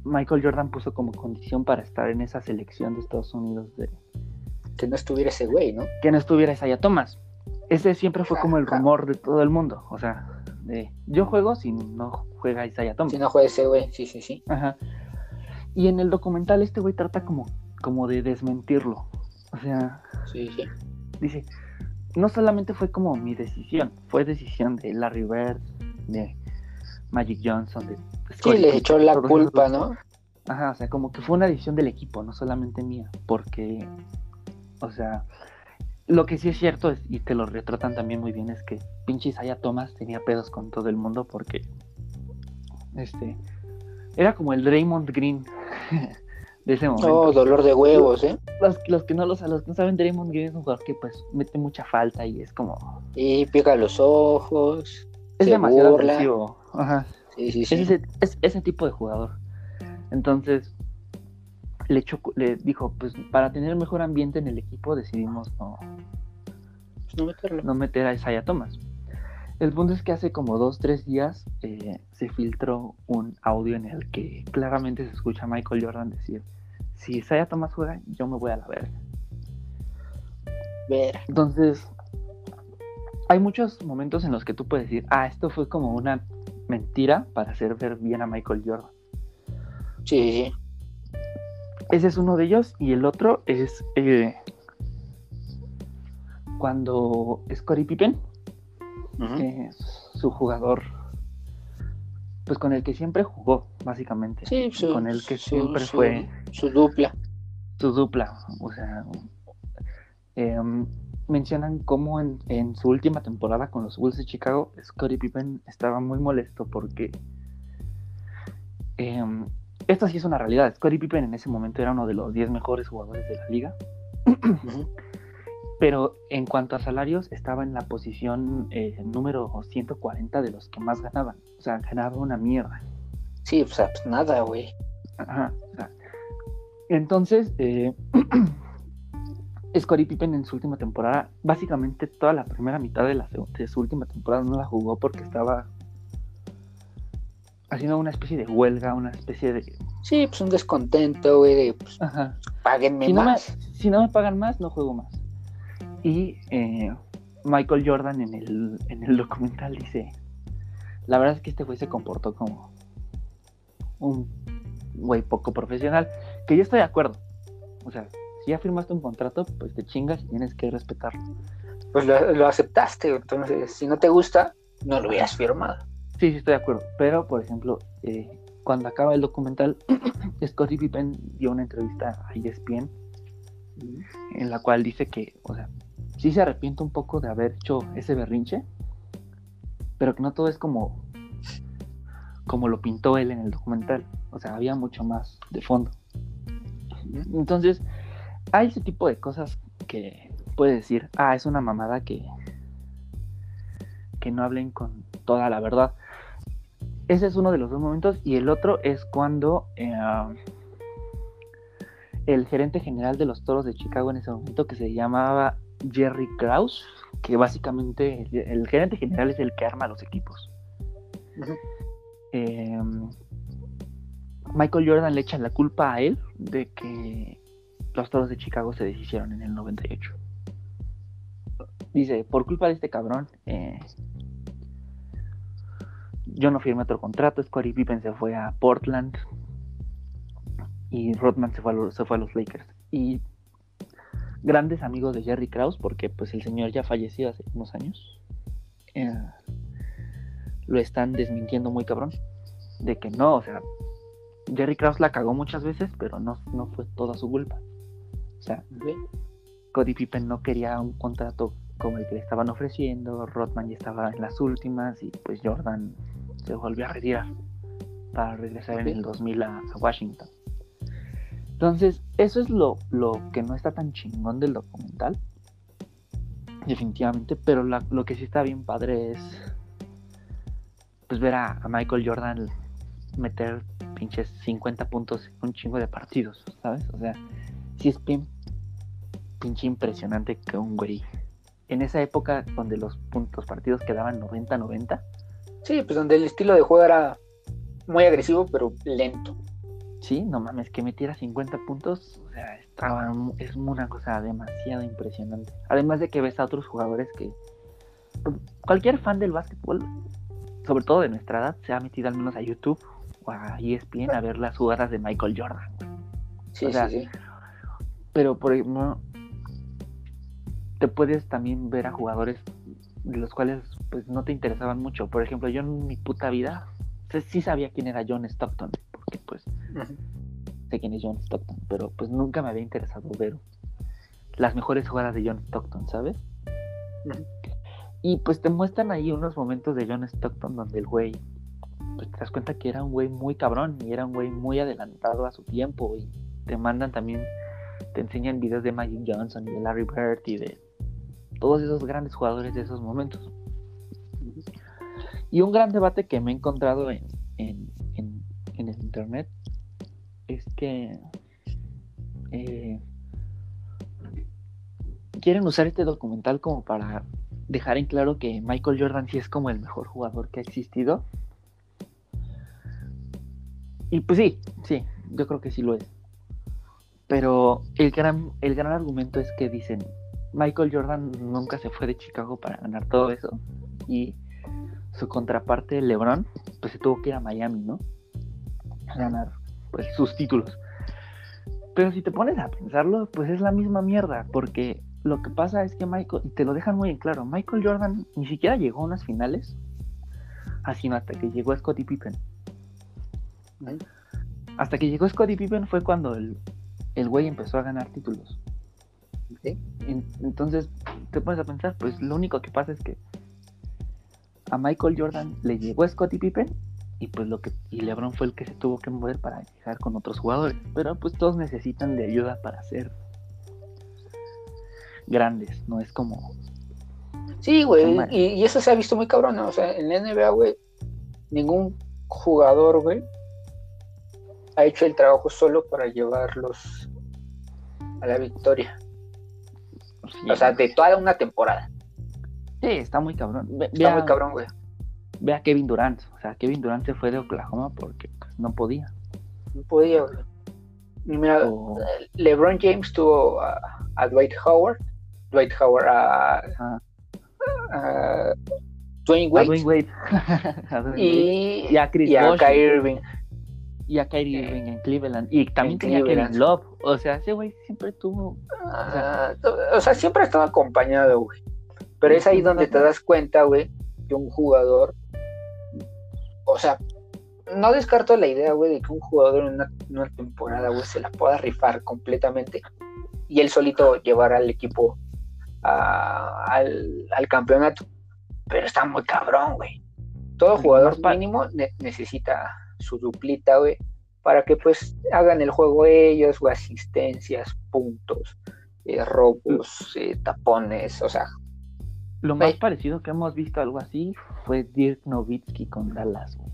Michael Jordan puso como condición para estar en esa selección de Estados Unidos de Que no estuviera ese güey, ¿no? que no estuviera Isaiah Thomas. Ese siempre fue como el rumor de todo el mundo. O sea, de, yo juego si no juega Isaiah Thomas. Si no juega ese güey, sí, sí, sí. Ajá. Y en el documental este güey trata como, como de desmentirlo. O sea, Sí, sí. dice, no solamente fue como mi decisión, fue decisión de Larry Bird, de Magic Johnson, de Sí, le echó la culpa, ¿no? Ajá, o sea, como que fue una decisión del equipo, no solamente mía, porque, o sea, lo que sí es cierto, y te lo retratan también muy bien, es que pinche Isaiah Thomas tenía pedos con todo el mundo porque, este, era como el Draymond Green de ese momento. Oh, dolor de huevos, ¿eh? Los, los que no los, los que no saben, Draymond Green es un jugador que pues mete mucha falta y es como... Y pica los ojos. Es se demasiado burla. agresivo. Ajá. Sí, sí, Es sí. ese, es ese tipo de jugador. Entonces, le, echó- le dijo, pues para tener mejor ambiente en el equipo decidimos no, Pues no meterlo. no meter a Isaiah Thomas. El punto es que hace como dos, tres días eh, se filtró un audio en el que claramente se escucha a Michael Jordan decir, si Isaiah Thomas juega, yo me voy a la verga. Ver. Entonces, hay muchos momentos en los que tú puedes decir, ah, esto fue como una mentira para hacer ver bien a Michael Jordan. Sí. Ese es uno de ellos. Y el otro es eh, cuando Scottie Pippen, Ujú. que es su jugador, pues con el que siempre jugó, básicamente. Sí, su, con el que su- siempre su- fue Su dupla. su dupla. O sea, em, mencionan cómo en, en su última temporada con los Bulls de Chicago, Scottie Pippen estaba muy molesto porque em, esto sí es una realidad. Scottie Pippen en ese momento era uno de los 10 mejores jugadores de la liga. Pero en cuanto a salarios, estaba en la posición eh, número 140 de los que más ganaban. O sea, ganaba una mierda. Sí, o sea, pues nada, güey. Ajá. o sea, entonces, eh, Scottie Pippen en su última temporada, básicamente toda la primera mitad de, la, de su última temporada no la jugó porque estaba haciendo una especie de huelga, una especie de... Sí, pues un descontento, güey, de pues, Ajá. páguenme Si no, me, más. si no me pagan más, no juego más. Y eh, Michael Jordan en el, en el documental dice, la verdad es que este güey se comportó como un güey poco profesional, que yo estoy de acuerdo. O sea, si ya firmaste un contrato, pues te chingas y tienes que respetarlo. Pues lo, lo aceptaste, entonces, si no te gusta, no lo hubieras firmado. Sí, sí, estoy de acuerdo. Pero, por ejemplo, eh, cuando acaba el documental, Scottie Pippen dio una entrevista a ESPN en la cual dice que, o sea, sí se arrepiente un poco de haber hecho ese berrinche, pero que no todo es como, como lo pintó él en el documental. O sea, había mucho más de fondo. Entonces, hay ese tipo de cosas que puedes decir, ah, es una mamada que, que no hablen con toda la verdad. Ese es uno de los dos momentos. Y el otro es cuando eh, el gerente general de los toros de Chicago en ese momento, que se llamaba Jerry Krause, que básicamente el, el gerente general es el que arma los equipos. Eh, Michael Jordan le echa la culpa a él de que los toros de Chicago se deshicieron en el 98. Dice, por culpa de este cabrón, eh, yo no firmé otro contrato, Scottie Pippen se fue a Portland y Rodman se fue a los, se fue a los Lakers. Y grandes amigos de Jerry Krause, porque pues el señor ya falleció hace unos años, eh, lo están desmintiendo muy cabrón. De que no, o sea, Jerry Krause la cagó muchas veces, pero no, no fue toda su culpa. O sea, Cody Pippen no quería un contrato como el que le estaban ofreciendo, Rodman ya estaba en las últimas y pues Jordan se volvió a retirar para regresar en el 2000 a, a Washington. Entonces, eso es lo, lo que no está tan chingón del documental, definitivamente, pero lo que sí está bien padre es pues ver a, a Michael Jordan meter pinches 50 puntos en un chingo de partidos, ¿sabes? O sea, sí es bien pinche impresionante que un güey en esa época donde los puntos partidos quedaban 90-90, Sí, pues donde el estilo de juego era muy agresivo, pero lento. Sí, no mames, que metiera 50 puntos, o sea, estaba, es una cosa demasiado impresionante. Además de que ves a otros jugadores que cualquier fan del básquetbol, sobre todo de nuestra edad, se ha metido al menos a YouTube o a ESPN a ver las jugadas de Michael Jordan. Sí, O sea, sí, sí. Pero por ejemplo, te puedes también ver a jugadores de los cuales pues no te interesaban mucho. Por ejemplo, yo en mi puta vida sí sabía quién era John Stockton, porque pues sé quién es John Stockton, pero pues nunca me había interesado ver las mejores jugadas de John Stockton, ¿sabes? Y pues te muestran ahí unos momentos de John Stockton donde el güey, pues te das cuenta que era un güey muy cabrón y era un güey muy adelantado a su tiempo y te mandan también, te enseñan videos de Magic Johnson y de Larry Bird y de todos esos grandes jugadores de esos momentos. Y un gran debate que me he encontrado en, en, internet es que eh, quieren usar este documental como para dejar en claro que Michael Jordan sí es como el mejor jugador que ha existido. Y pues sí, sí, yo creo que sí lo es. Pero el gran, el gran argumento es que dicen, Michael Jordan nunca se fue de Chicago para ganar todo eso. Y su contraparte, LeBron, pues se tuvo que ir a Miami, ¿no? Ganar pues, sus títulos. Pero si te pones a pensarlo, pues es la misma mierda, porque lo que pasa es que Michael, y te lo dejan muy en claro, Michael Jordan ni siquiera llegó a unas finales, así no hasta que llegó Scottie Pippen. Hasta que llegó Scottie Pippen fue cuando el, el güey empezó a ganar títulos. Entonces, te pones a pensar, pues lo único que pasa es que a Michael Jordan le llegó Scottie Pippen y pues lo que y LeBron fue el que se tuvo que mover para llegar con otros jugadores, pero pues todos necesitan de ayuda para ser grandes, no es como Sí, güey, y, eso se ha visto muy cabrón, ¿no? o sea, en la NBA, güey, ningún jugador, güey, ha hecho el trabajo solo para llevarlos a la victoria. o sea, de toda una temporada. Sí, está muy cabrón. está muy cabrón, güey. Ve a Kevin Durant. O sea, Kevin Durant se fue de Oklahoma porque pues, no podía. No podía, güey. Mira, LeBron James tuvo a, Dwight Howard. Dwight Howard a, Dwayne Wade. A Dwayne Wade. y, a Chris y a Kyrie Irving. Y a Kyrie Irving en Cleveland. Y también tenía Kevin Love. O sea, ese güey siempre tuvo. o, sea, ah, o sea, siempre estaba acompañado, güey. Pero es ahí donde te das cuenta, güey, que un jugador, o sea, no descarto la idea, güey, de que un jugador en una, temporada, güey, se la pueda rifar completamente y él solito llevar al equipo al, campeonato. Pero está muy cabrón, güey. Todo jugador mínimo necesita su duplita, güey, para que pues hagan el juego ellos, o asistencias, puntos, eh, robos, eh, tapones, o sea, lo más parecido que hemos visto algo así fue Dirk Nowitzki con Dallas, güey.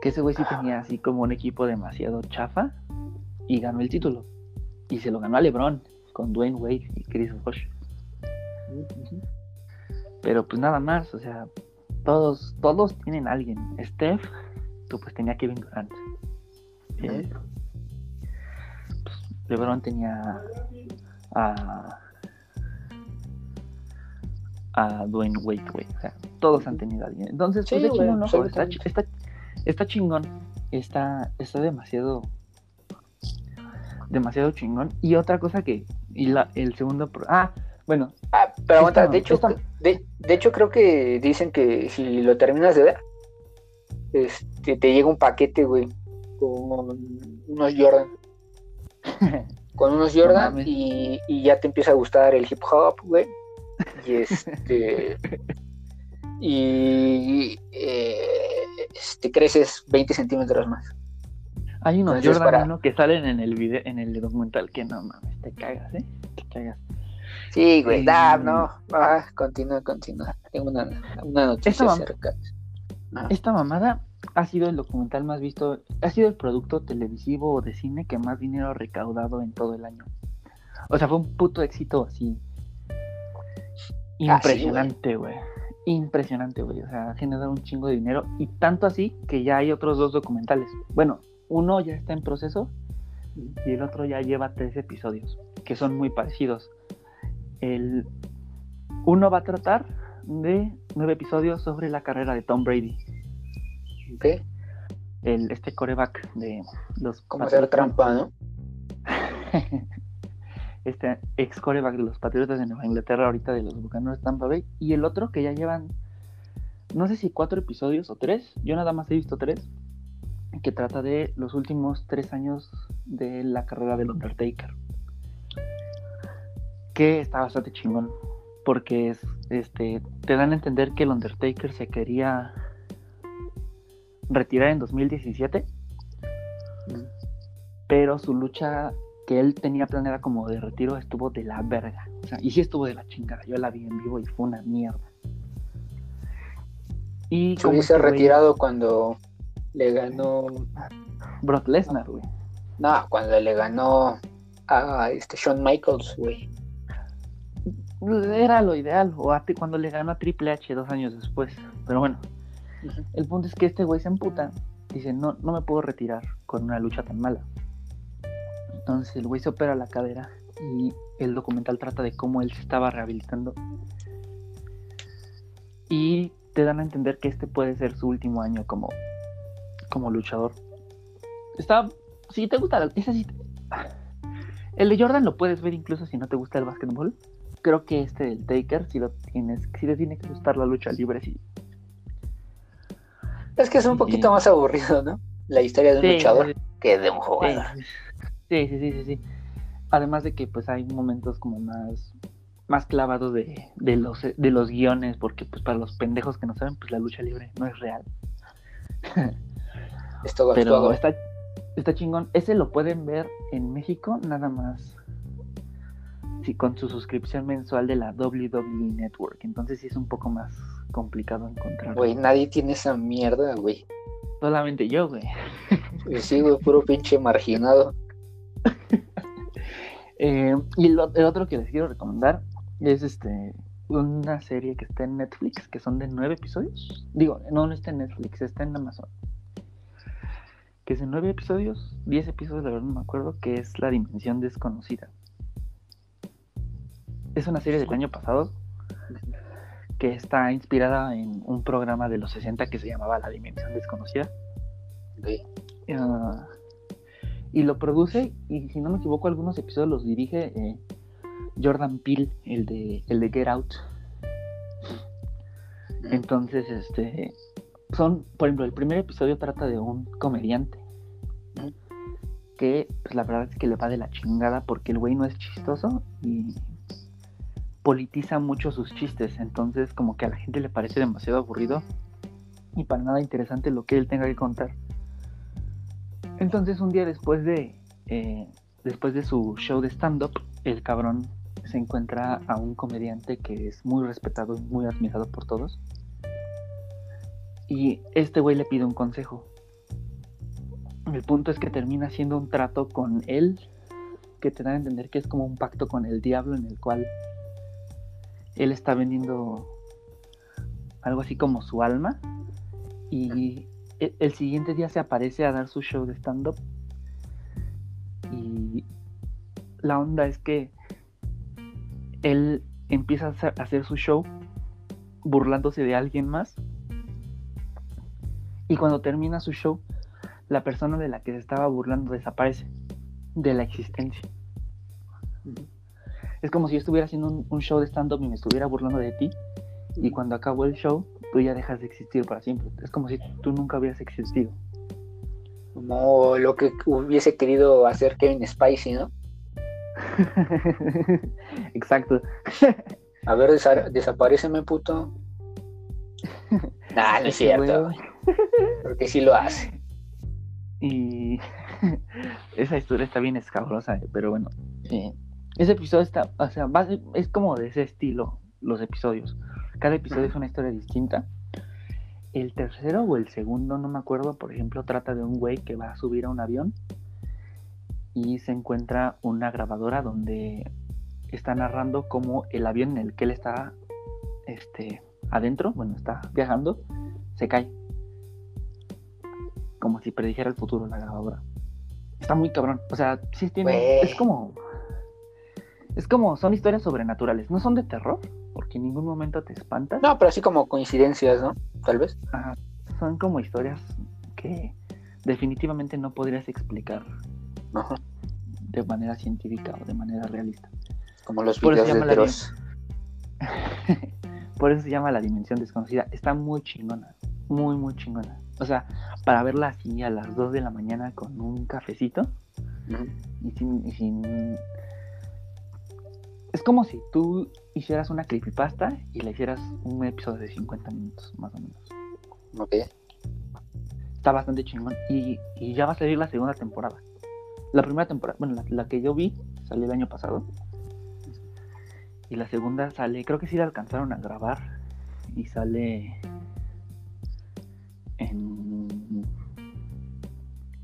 Que ese güey sí tenía así como un equipo demasiado chafa y ganó el título. Y se lo ganó a LeBron con Dwayne Wade y Chris Bosh. Pero pues nada más, o sea, todos, todos tienen a alguien. Steph, tú pues tenía Kevin Durant. Eh, pues, LeBron tenía a a Dwayne Wade, güey. O sea, todos han tenido a alguien. Entonces, pues no, está, está, chingón. Está, está demasiado. Demasiado chingón. Y otra cosa que. Y la, el segundo. Ah, bueno. Ah, pero de hecho, de, hecho, creo que dicen que si lo terminas de ver, este, te llega un paquete, güey, con unos Jordan. con unos Jordan y, y ya te empieza a gustar el hip hop, güey y este. y eh, este, creces 20 centímetros más. Hay unos Jordan que salen en el video, en el documental que no mames, te cagas, ¿eh? Te cagas. Sí, güey, eh, no, ah, continúa, continúa. Tengo una, noticia esta acerca. Esta mamada ha sido el documental más visto, ha sido el producto televisivo o de cine que más dinero ha recaudado en todo el año. O sea, fue un puto éxito así Impresionante, güey. Impresionante, güey. O sea, ha generado un chingo de dinero. Y tanto así que ya hay otros dos documentales. Bueno, uno ya está en proceso y el otro ya lleva tres episodios, que son muy parecidos. El uno va a tratar de nueve episodios sobre la carrera de Tom Brady. ¿Ok? El, este coreback de los... Como hacer trampa, ¿no? este ex coreback de los Patriotas de Nueva Inglaterra, ahorita de los Bucaneros de Tampa Bay, y el otro que ya llevan, no sé si cuatro episodios o tres, yo nada más he visto tres, que trata de los últimos tres años de la carrera del Undertaker. Que está bastante chingón, porque es, este, te dan a entender que el Undertaker se quería retirar en 2017, pero su lucha que él tenía planeada como de retiro estuvo de la verga. O sea, y sí estuvo de la chingada. Yo la vi en vivo y fue una mierda. Y se hubiese retirado cuando le ganó Brock Lesnar, güey. No, cuando le ganó a este Shawn Michaels, güey. Era lo ideal, o a cuando le ganó a Triple H dos años después. Pero bueno, el punto es que este güey se emputa. Dice, no, no me puedo retirar con una lucha tan mala. Entonces el güey se opera la cadera y el documental trata de cómo él se estaba rehabilitando. Y te dan a entender que este puede ser su último año como, como luchador. Está. Si te gusta. Ese el de Jordan lo puedes ver incluso si no te gusta el básquetbol. Creo que este del Taker, si lo tienes, si te tiene que gustar la lucha libre, sí. Es que es un poquito más aburrido, ¿no? La historia de un luchador que de un jugador. Sí, sí, sí, sí, sí. Además de que pues hay momentos como más más clavados de, de, los de los guiones, porque pues para los pendejos que no saben, pues la lucha libre no es real. Esto Pero está, está chingón. Ese lo pueden ver en México nada más. Sí, con su suscripción mensual de la WWE Network. Entonces sí es un poco más complicado encontrar. Güey, nadie tiene esa mierda, güey. Solamente yo, güey. Sí, güey, puro pinche marginado. Eh, y el otro que les quiero recomendar es este una serie que está en Netflix, que son de nueve episodios. Digo, no, no está en Netflix, está en Amazon. Que es de nueve episodios, diez episodios, la verdad no me acuerdo, que es La Dimensión Desconocida. Es una serie del año pasado que está inspirada en un programa de los 60 que se llamaba La Dimensión Desconocida. Ah, y lo produce, y si no me equivoco, algunos episodios los dirige eh, Jordan Peele, el de, el de Get Out. Entonces, este, son, por ejemplo, el primer episodio trata de un comediante que, pues la verdad es que le va de la chingada porque el güey no es chistoso y politiza mucho sus chistes, entonces como que a la gente le parece demasiado aburrido y para nada interesante lo que él tenga que contar. Entonces un día después de, eh, después de su show de stand-up, el cabrón se encuentra a un comediante que es muy respetado y muy admirado por todos. Y este güey le pide un consejo. El punto es que termina haciendo un trato con él que te da a entender que es como un pacto con el diablo en el cual él está vendiendo algo así como su alma y e, el siguiente día se aparece a dar su show de stand-up. Y la onda es que él empieza a hacer su show burlándose de alguien más. Y cuando termina su show, la persona de la que se estaba burlando desaparece de la existencia. Es como si yo estuviera haciendo un, un show de stand-up y me estuviera burlando de ti. Y cuando acabó el show, tú ya dejas de existir para siempre. Es como si tú nunca hubieras existido. Como lo que hubiese querido hacer Kevin Spicy, ¿no? Exacto. A ver, desapareceme, puto. Nah, no es cierto. Porque sí lo hace. Y esa historia está bien escabrosa, eh, pero bueno. ese episodio está, o sea, es como de ese estilo los episodios. Cada episodio es una historia distinta. El tercero o el segundo, no me acuerdo, por ejemplo, trata de un güey que va a subir a un avión y se encuentra una grabadora donde está narrando cómo el avión en el que él está este, adentro, bueno, está viajando, se cae. Como si predijera el futuro la grabadora. Está muy cabrón. O sea, sí tiene. Es como. Es como. Son historias sobrenaturales. No son de terror, porque en ningún momento te espantas. No, pero así como coincidencias, ¿no? Tal vez. Ajá. Son como historias que definitivamente no podrías explicar. de manera científica o de manera realista. Como los Por videos de Dross. Por eso se llama la dimensión desconocida. Está muy chingona, muy, muy chingona. O sea, para verla así a las 2 de la mañana con un cafecito Ujú. y sin, y sin... Es como si tú hicieras una creepypasta y le hicieras un episodio de 50 minutos, más o menos. Ok. Está bastante chingón. Y, y ya va a salir la segunda temporada. La primera temporada, bueno, la, la que yo vi salió el año pasado. Y la segunda sale, creo que sí la alcanzaron a grabar. Y sale en,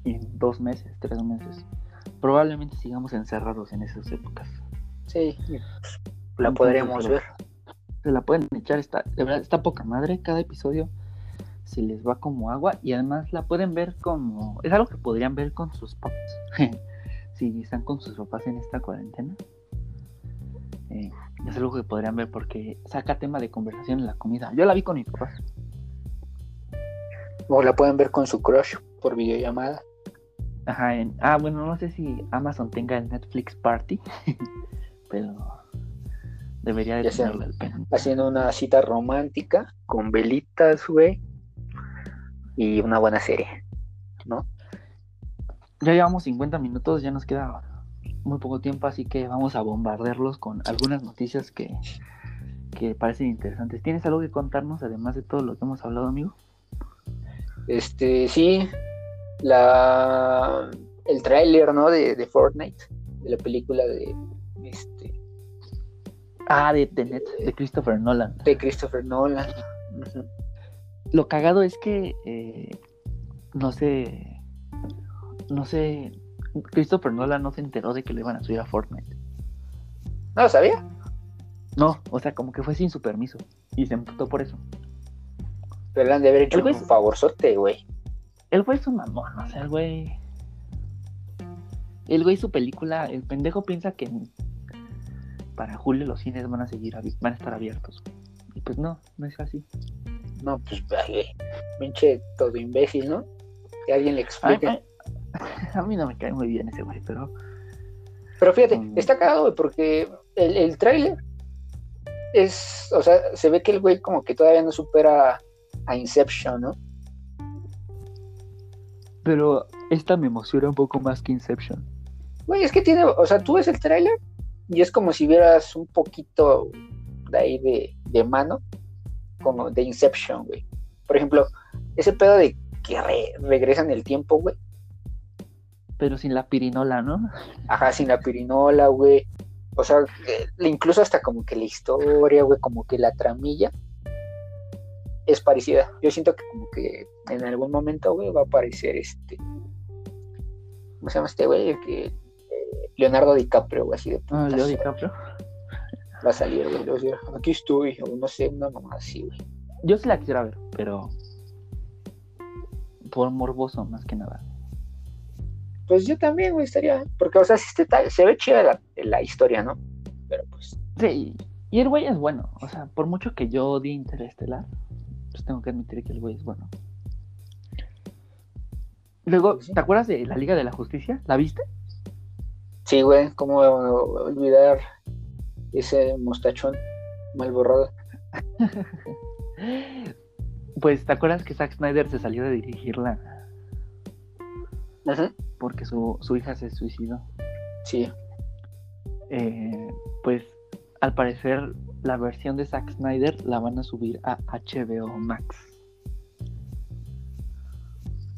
en dos meses, tres meses. Probablemente sigamos encerrados en esas épocas. Sí. La podremos ver. Se la pueden echar, está, de verdad, está poca madre. Cada episodio se les va como agua y además la pueden ver como. Es algo que podrían ver con sus papás. si están con sus papás en esta cuarentena. eh, es algo que podrían ver porque saca tema de conversación en la comida. Yo la vi con mis papás. O la pueden ver con su crush por videollamada. Ajá, en- ah, bueno, no sé si Amazon tenga el Netflix Party, pero debería de tenerlo el pen. Haciendo una cita romántica con velitas, güey. Y una buena serie. Ya llevamos 50 minutos, ya nos queda muy poco tiempo, así que vamos a bombardearlos con algunas noticias que, que parecen interesantes. ¿Tienes algo que contarnos además de todo lo que hemos hablado, amigo? Este, sí. La. El tráiler, ¿no? De, de Fortnite. De la película de. Este. Ah, de Tenet, de Christopher Nolan. De Christopher Nolan. Lo cagado es que eh, no sé, no sé, Christopher Nolan no se enteró de que le iban a subir a Fortnite. No lo sabía. No, o sea, como que fue sin su permiso y se emputó por eso. Pero le han de haber hecho un favorzote, güey. El güey es un mamón, o sea, el güey. El güey, su película, el pendejo piensa que para julio los cines van a seguir, van a estar abiertos. Y pues no, no es así. No, pues. Pinche todo imbécil, ¿no? Que alguien le explique. ay, a mí no me cae muy bien ese güey, pero Pero fíjate, Mm. está cagado, güey, porque el, el tráiler es, o sea, se ve que el güey como que todavía no supera a Inception, ¿no? pero esta me emociona un poco más que Inception. Güey, es que tiene, o sea, tú ves el tráiler y es como si vieras un poquito de ahí de, de mano, como de Inception, güey. Por ejemplo, ese pedo de que re- regresan el tiempo, güey. Pero sin la pirinola, ¿no? Ajá, sin la pirinola, güey. O sea, eh, incluso hasta como que la historia, güey, como que la tramilla es parecida. Yo siento que como que en algún momento, güey, va a aparecer este... ¿Cómo se llama este güey? El que... Leonardo DiCaprio, güey, así de Ah, Leo. DiCaprio. Va a salir, güey. Aquí estoy, o no sé, una mamá así, güey. Yo sí la quisiera ver, pero por morboso más que nada. Pues yo también, güey, estaría... Porque, o sea, se, ve chida la, la historia, ¿no? Pero pues... Sí, y el güey es bueno. O sea, por mucho que yo odie Interestelar, pues tengo que admitir que el güey es bueno. Luego. ¿te acuerdas de la Liga de la Justicia? ¿La viste? Sí, güey, ¿cómo olvidar ese mostachón mal borrado? Pues, ¿te acuerdas que Zack Snyder se salió de dirigirla Ajá. porque su, su hija se suicidó? Sí. Eh, pues, al parecer, la versión de Zack Snyder la van a subir a HBO Max.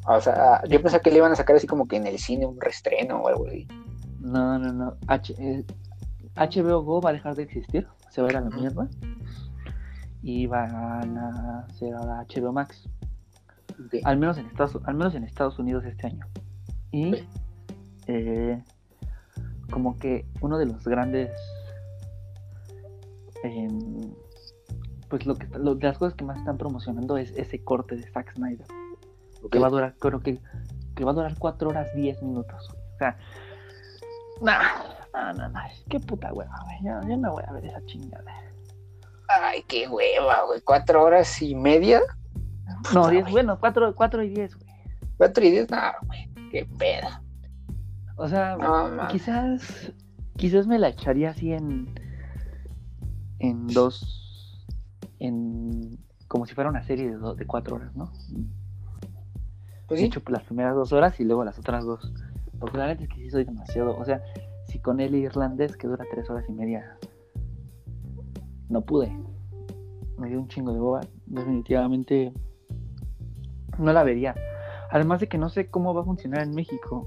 O sea, yo pensaba que le iban a sacar así como que en el cine un restreno o algo así. No, no, no. H- eh, HBO Go va a dejar de existir. Se va a ir a la mierda. Y van a hacer ahora HBO Max. Al menos en Estados, al menos en Estados Unidos este año. Y eh, como que uno de los grandes em, pues lo que lo- de las cosas que más están promocionando es ese corte de Zack Snyder. Que va a durar, creo que, que va a durar 4 horas 10 minutos. O sea, nah, no, no, no, qué puta hueva, güey. Yo, yo no voy a ver esa chingada. Ay, qué hueva, güey. Cuatro horas y media. No, Puta, 10, güey. bueno, 4, 4 y 10, güey. Cuatro y diez, no, güey. Qué pedo. O sea, No, quizás, quizás me la echaría así en, en dos, en, como si fuera una serie de, do- de cuatro horas, ¿no? Pues sí, hecho, las primeras dos horas y luego las otras dos. Porque la neta es que sí soy demasiado. O sea, si con el irlandés que dura tres horas y media no pude. Me dio un chingo de boba. Definitivamente no la vería. Además de que no sé cómo va a funcionar en México.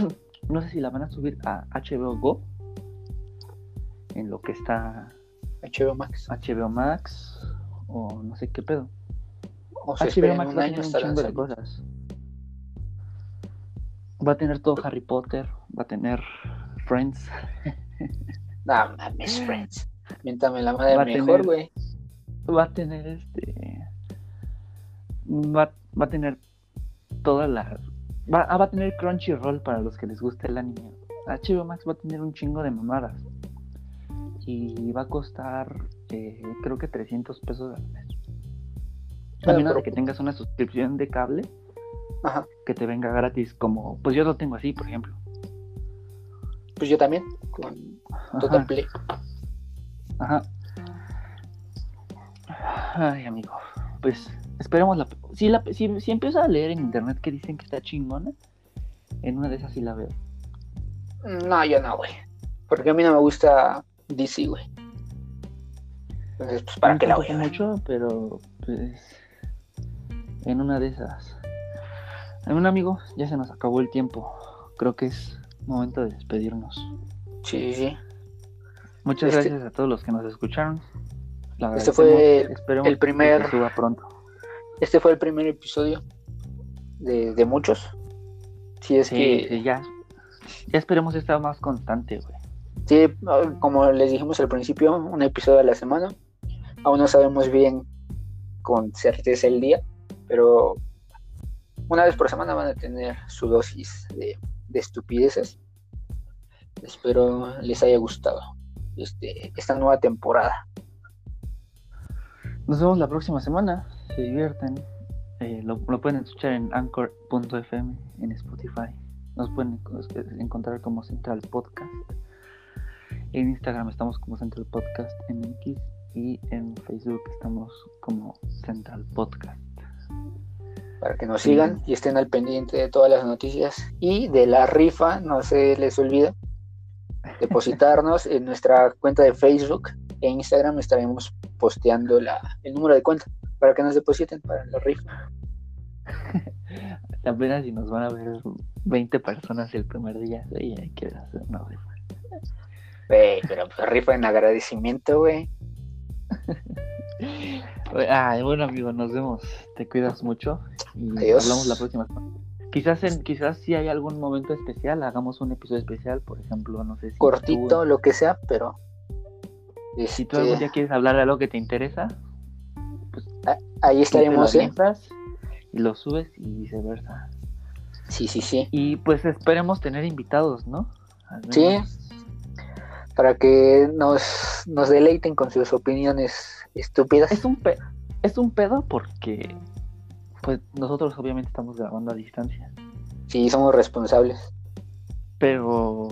no sé si la van a subir a HBO Go. En lo que está HBO Max. HBO Max. O no sé qué pedo. O se HBO Max un año un chingo de cosas. Va a tener todo Harry Potter, va a tener Friends, No mames, Friends. Miéntame la madre Va mejor, güey. va a tener este. Va, va a tener todas las. Va, ah, va a tener Crunchyroll para los que les guste el anime. HBO Max va a tener un chingo de mamadas. Y va a costar, eh, creo que 300 pesos al mes. A menos de que tengas una suscripción de cable Ajá. que te venga gratis, como. Pues yo lo tengo así, por ejemplo. Pues yo también, con Total Ajá. Play. Ajá. Ay, amigo. Pues esperemos la. Si, la... si, si empiezo a leer en internet que dicen que está chingona, en una de esas sí la veo. No, yo no, güey. Porque a mí no me gusta DC, güey. Entonces, pues, ¿para qué la voy a ver? mucho, pero pues. En una de esas. Un amigo, ya se nos acabó el tiempo. Creo que es momento de despedirnos. Sí, sí. Muchas Este- gracias a todos los que nos escucharon. Este fue. Esperemos el primer- que suba pronto. Este fue el primer episodio de, de muchos. Si es Sí, que, sí, ya. Ya esperemos estar más constante, güey. sí, como les dijimos al principio, un episodio a la semana. Aún no sabemos bien con certeza el día, pero una vez por semana van a tener su dosis de, de estupideces. Espero les haya gustado este, esta nueva temporada. Nos vemos la próxima semana. Se divierten. Eh, lo, lo pueden escuchar en anchor.fm en Spotify. Nos pueden enco- encontrar como Central Podcast. En Instagram estamos como Central Podcast MX y en Facebook estamos como Central Podcast. Para que nos sigan y estén al pendiente de todas las noticias y de la rifa, no se les olvide depositarnos en nuestra cuenta de Facebook e Instagram estaremos posteando la, el número de cuenta para que nos depositen para la rifa. Apenas si nos van a ver 20 personas el primer día. Y hay que hacer una rifa. Güey, pero pues, rifa en agradecimiento, güey. Ay, bueno amigo, nos vemos. Te cuidas mucho y Adiós. hablamos la próxima semana. Quizás en, quizás si hay algún momento especial, hagamos un episodio especial, por ejemplo, no sé si Cortito, tú, lo que sea, pero si tú este, algún día quieres hablar de algo que te interesa, ahí tú te estaremos, ¿eh? y lo subes y viceversa. Sí, sí, sí. Y pues esperemos tener invitados, ¿no? Sí. Para que nos, nos deleiten con sus opiniones estúpidas. Es un pe- es un pedo porque pues nosotros obviamente estamos grabando a distancia, Sí, somos responsables. pero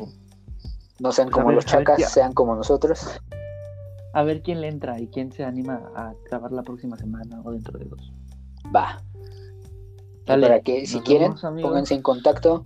No sean Pues, como ver, los ver, chacas, sean como nosotros. a ver quién le entra y quién se anima a grabar la próxima semana o dentro de dos. Va. Dale, para que si quieren, amigos. pónganse en contacto